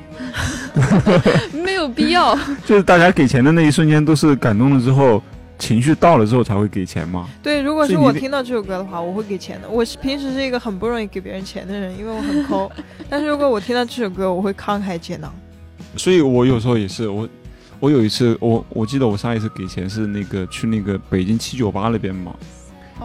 没有必要。就是大家给钱的那一瞬间都是感动了之后，情绪到了之后才会给钱吗。对，如果是我听到这首歌的话，我会给钱的。我是平时是一个很不容易给别人钱的人，因为我很抠。但是如果我听到这首歌，我会慷慨解囊。所以我有时候也是我。我有一次，我我记得我上一次给钱是那个去那个北京七九八那边嘛，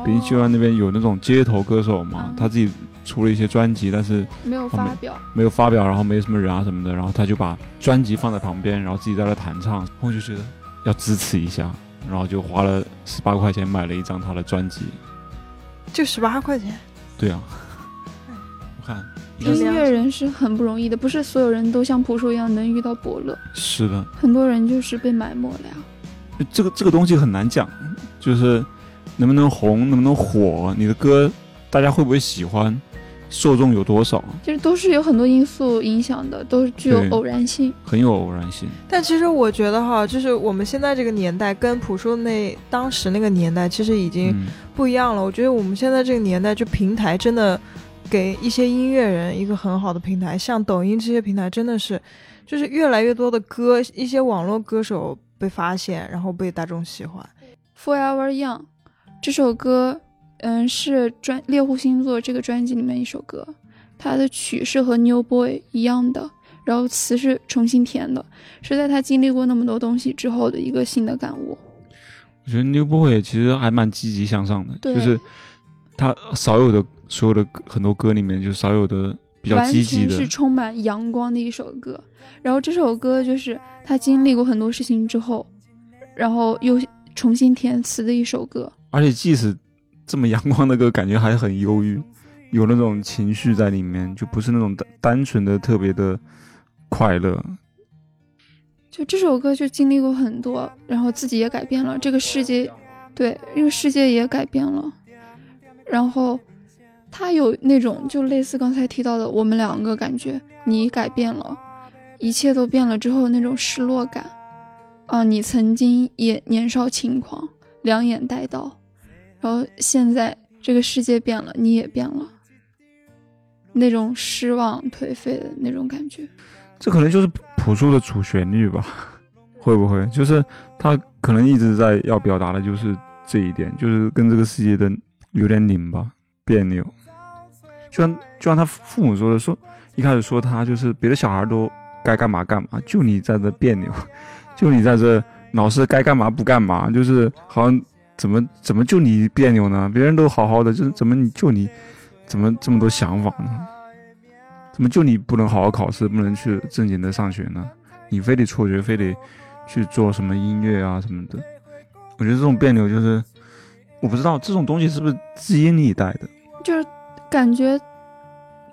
北京七九八那边有那种街头歌手嘛，嗯他自己出了一些专辑，但是没有发表，没有发表，然后没什么人啊什么的，然后他就把专辑放在旁边，然后自己在那弹唱，我就觉得要支持一下，然后就花了十八块钱买了一张他的专辑。就十八块钱，对啊，我看音乐人是很不容易的，不是所有人都像朴树一样能遇到伯乐，是的，很多人就是被埋没了呀。这个这个东西很难讲，就是能不能红，能不能火，你的歌大家会不会喜欢，受众有多少，就是都是有很多因素影响的，都是具有偶然性。很有偶然性。但其实我觉得哈，就是我们现在这个年代跟朴树那当时那个年代其实已经嗯，不一样了。我觉得我们现在这个年代，就平台真的给一些音乐人一个很好的平台，像抖音这些平台真的是，就是越来越多的歌，一些网络歌手被发现，然后被大众喜欢。Forever Young 这首歌，嗯，是专猎户星座这个专辑里面一首歌，它的曲是和 New Boy 一样的，然后词是重新填的，是在他经历过那么多东西之后的一个新的感悟。我觉得 New Boy 其实还蛮积极向上的，对就是他少有的所有的很多歌里面，就少有的比较积极的是，充满阳光的一首歌。然后这首歌就是他经历过很多事情之后，然后又重新填词的一首歌。而且即使这么阳光的歌，感觉还很忧郁，有那种情绪在里面，就不是那种单单纯的特别的快乐。就这首歌就经历过很多，然后自己也改变了，这个世界，对这个世界也改变了。然后他有那种就类似刚才提到的，我们两个感觉你改变了，一切都变了之后那种失落感。啊，你曾经也年少轻狂，两眼带刀，然后现在这个世界变了，你也变了，那种失望、颓废的那种感觉。这可能就是朴树的主旋律吧？会不会？就是他可能一直在要表达的就是这一点，就是跟这个世界的有点拧巴、别扭。就像就像他父母说的，说一开始说他就是别的小孩都该干嘛干嘛，就你在这别扭，就你在这老是该干嘛不干嘛，就是好像怎么怎么就你别扭呢？别人都好好的，就怎么你就你怎么这么多想法呢？怎么就你不能好好考试，不能去正经的上学呢？你非得辍学，非得去做什么音乐啊什么的？我觉得这种别扭就是，我不知道这种东西是不是基因里带的。就是感觉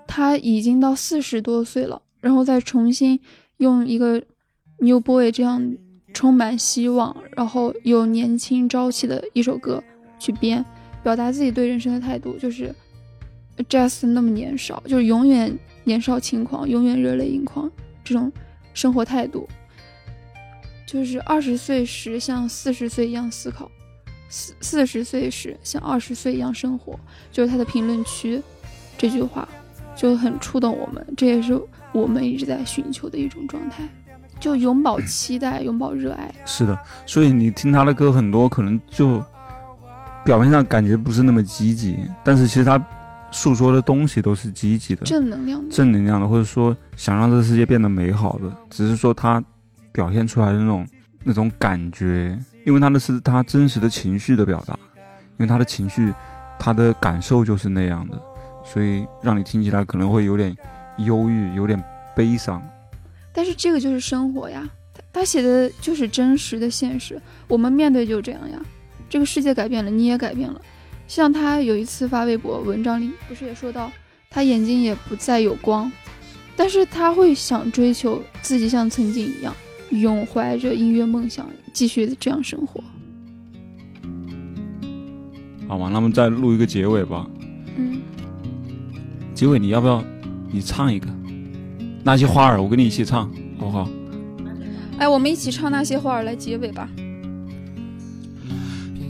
他已经到四十多岁了，然后再重新用一个 New Boy 这样充满希望，然后有年轻朝气的一首歌去编，表达自己对人生的态度，就是 just 那么年少，就是永远年少轻狂，永远热泪盈眶这种生活态度。就是二十岁时像四十岁一样思考，四四十岁时像二十岁一样生活。就是他的评论区这句话就很触动我们，这也是我们一直在寻求的一种状态，就永葆期待，永葆热爱。是的，所以你听他的歌很多，可能就表面上感觉不是那么积极，但是其实他诉说的东西都是积极的、正能量的，正能量的，或者说想让这个世界变得美好的，只是说他表现出来的那种那种感觉，因为他的是他真实的情绪的表达，因为他的情绪，他的感受就是那样的，所以让你听起来可能会有点忧郁，有点悲伤。但是这个就是生活呀，他他写的就是真实的现实，我们面对就这样呀。这个世界改变了，你也改变了。像他有一次发微博文章里，不是也说到，他眼睛也不再有光，但是他会想追求自己像曾经一样，永怀着音乐梦想，继续这样生活。好吧，那么再录一个结尾吧。嗯，结尾你要不要你唱一个？那些花儿，我跟你一起唱，好不好？哎，我们一起唱那些花儿来结尾吧。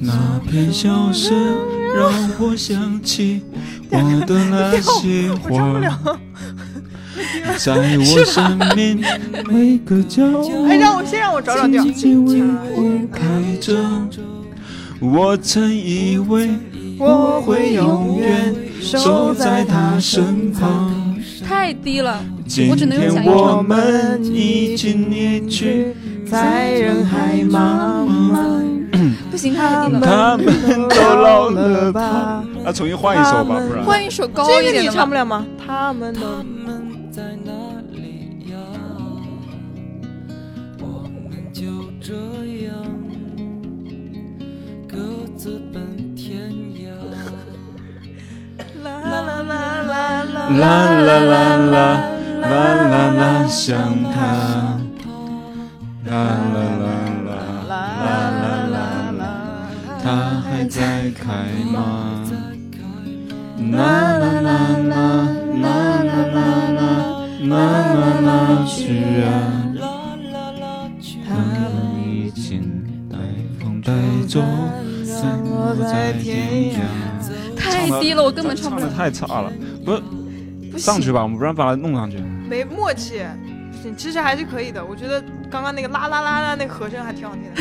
那片笑声让我想起我的那些花儿，在我生命每个角落，哎，让我先让我找找调。静静为我开着。我曾以为我会永远守在他身旁。太低了，我只能用小音量。不茫啊，不行了！那重新换一首吧，不然换一首高一点的。这个你唱不了吗？他们他们在哪里呀？我们就这样各自奔天涯。啦啦啦啦啦啦啦啦。啦啦啦啦啦啦，想他。啦啦啦啦啦啦啦啦，他还在开吗？啦啦啦啦啦啦啦啦啦啦啦去啊！他们已经带风带走，散落在天涯。太低了，我根本唱不唱的了。太差了，不是上去吧，我们不然把它弄上去。没默契。其实还是可以的，我觉得刚刚那个啦啦啦啦那个和声还挺好听的。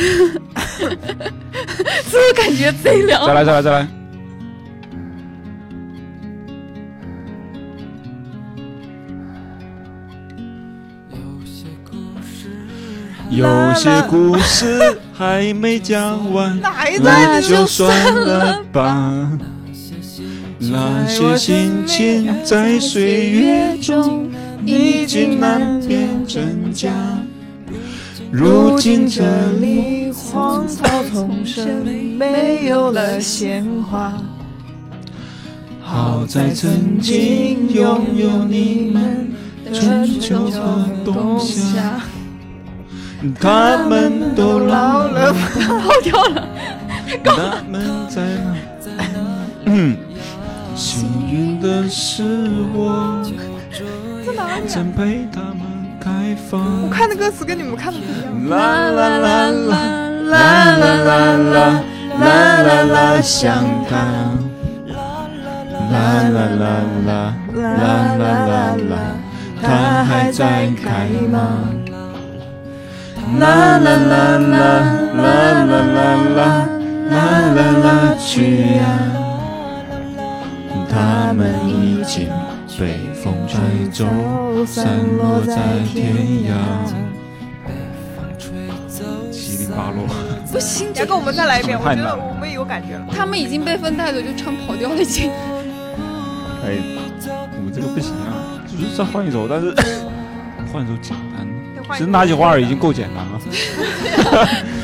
是不是感觉贼凉。再来，再来，再来。有些故事有些故事还没讲完，哪一那段？就算了吧。那些心情在岁月中已经难辨真假。如今这里荒草丛生，没有了鲜花。好在曾经拥有你们春秋和冬夏，他们都老了，跑掉了。他们在哪？嗯，幸运的是我，我放。看的歌词跟你们看的不一样。啦啦啦啦啦啦啦啦啦啦啦，想他。啦啦啦啦啦啦啦啦，他还在开吗？啦啦啦啦啦啦啦啦啦啦啦去呀！他们已经被风吹走，散落在天涯。七零八落，不行，要跟我们再来一遍，我觉得我们有感觉了。他们已经被风带走，就唱跑调了已经。哎，我这个不行啊，就是再换一首，但是 换一首简单的。其实拿起花儿已经够简单了。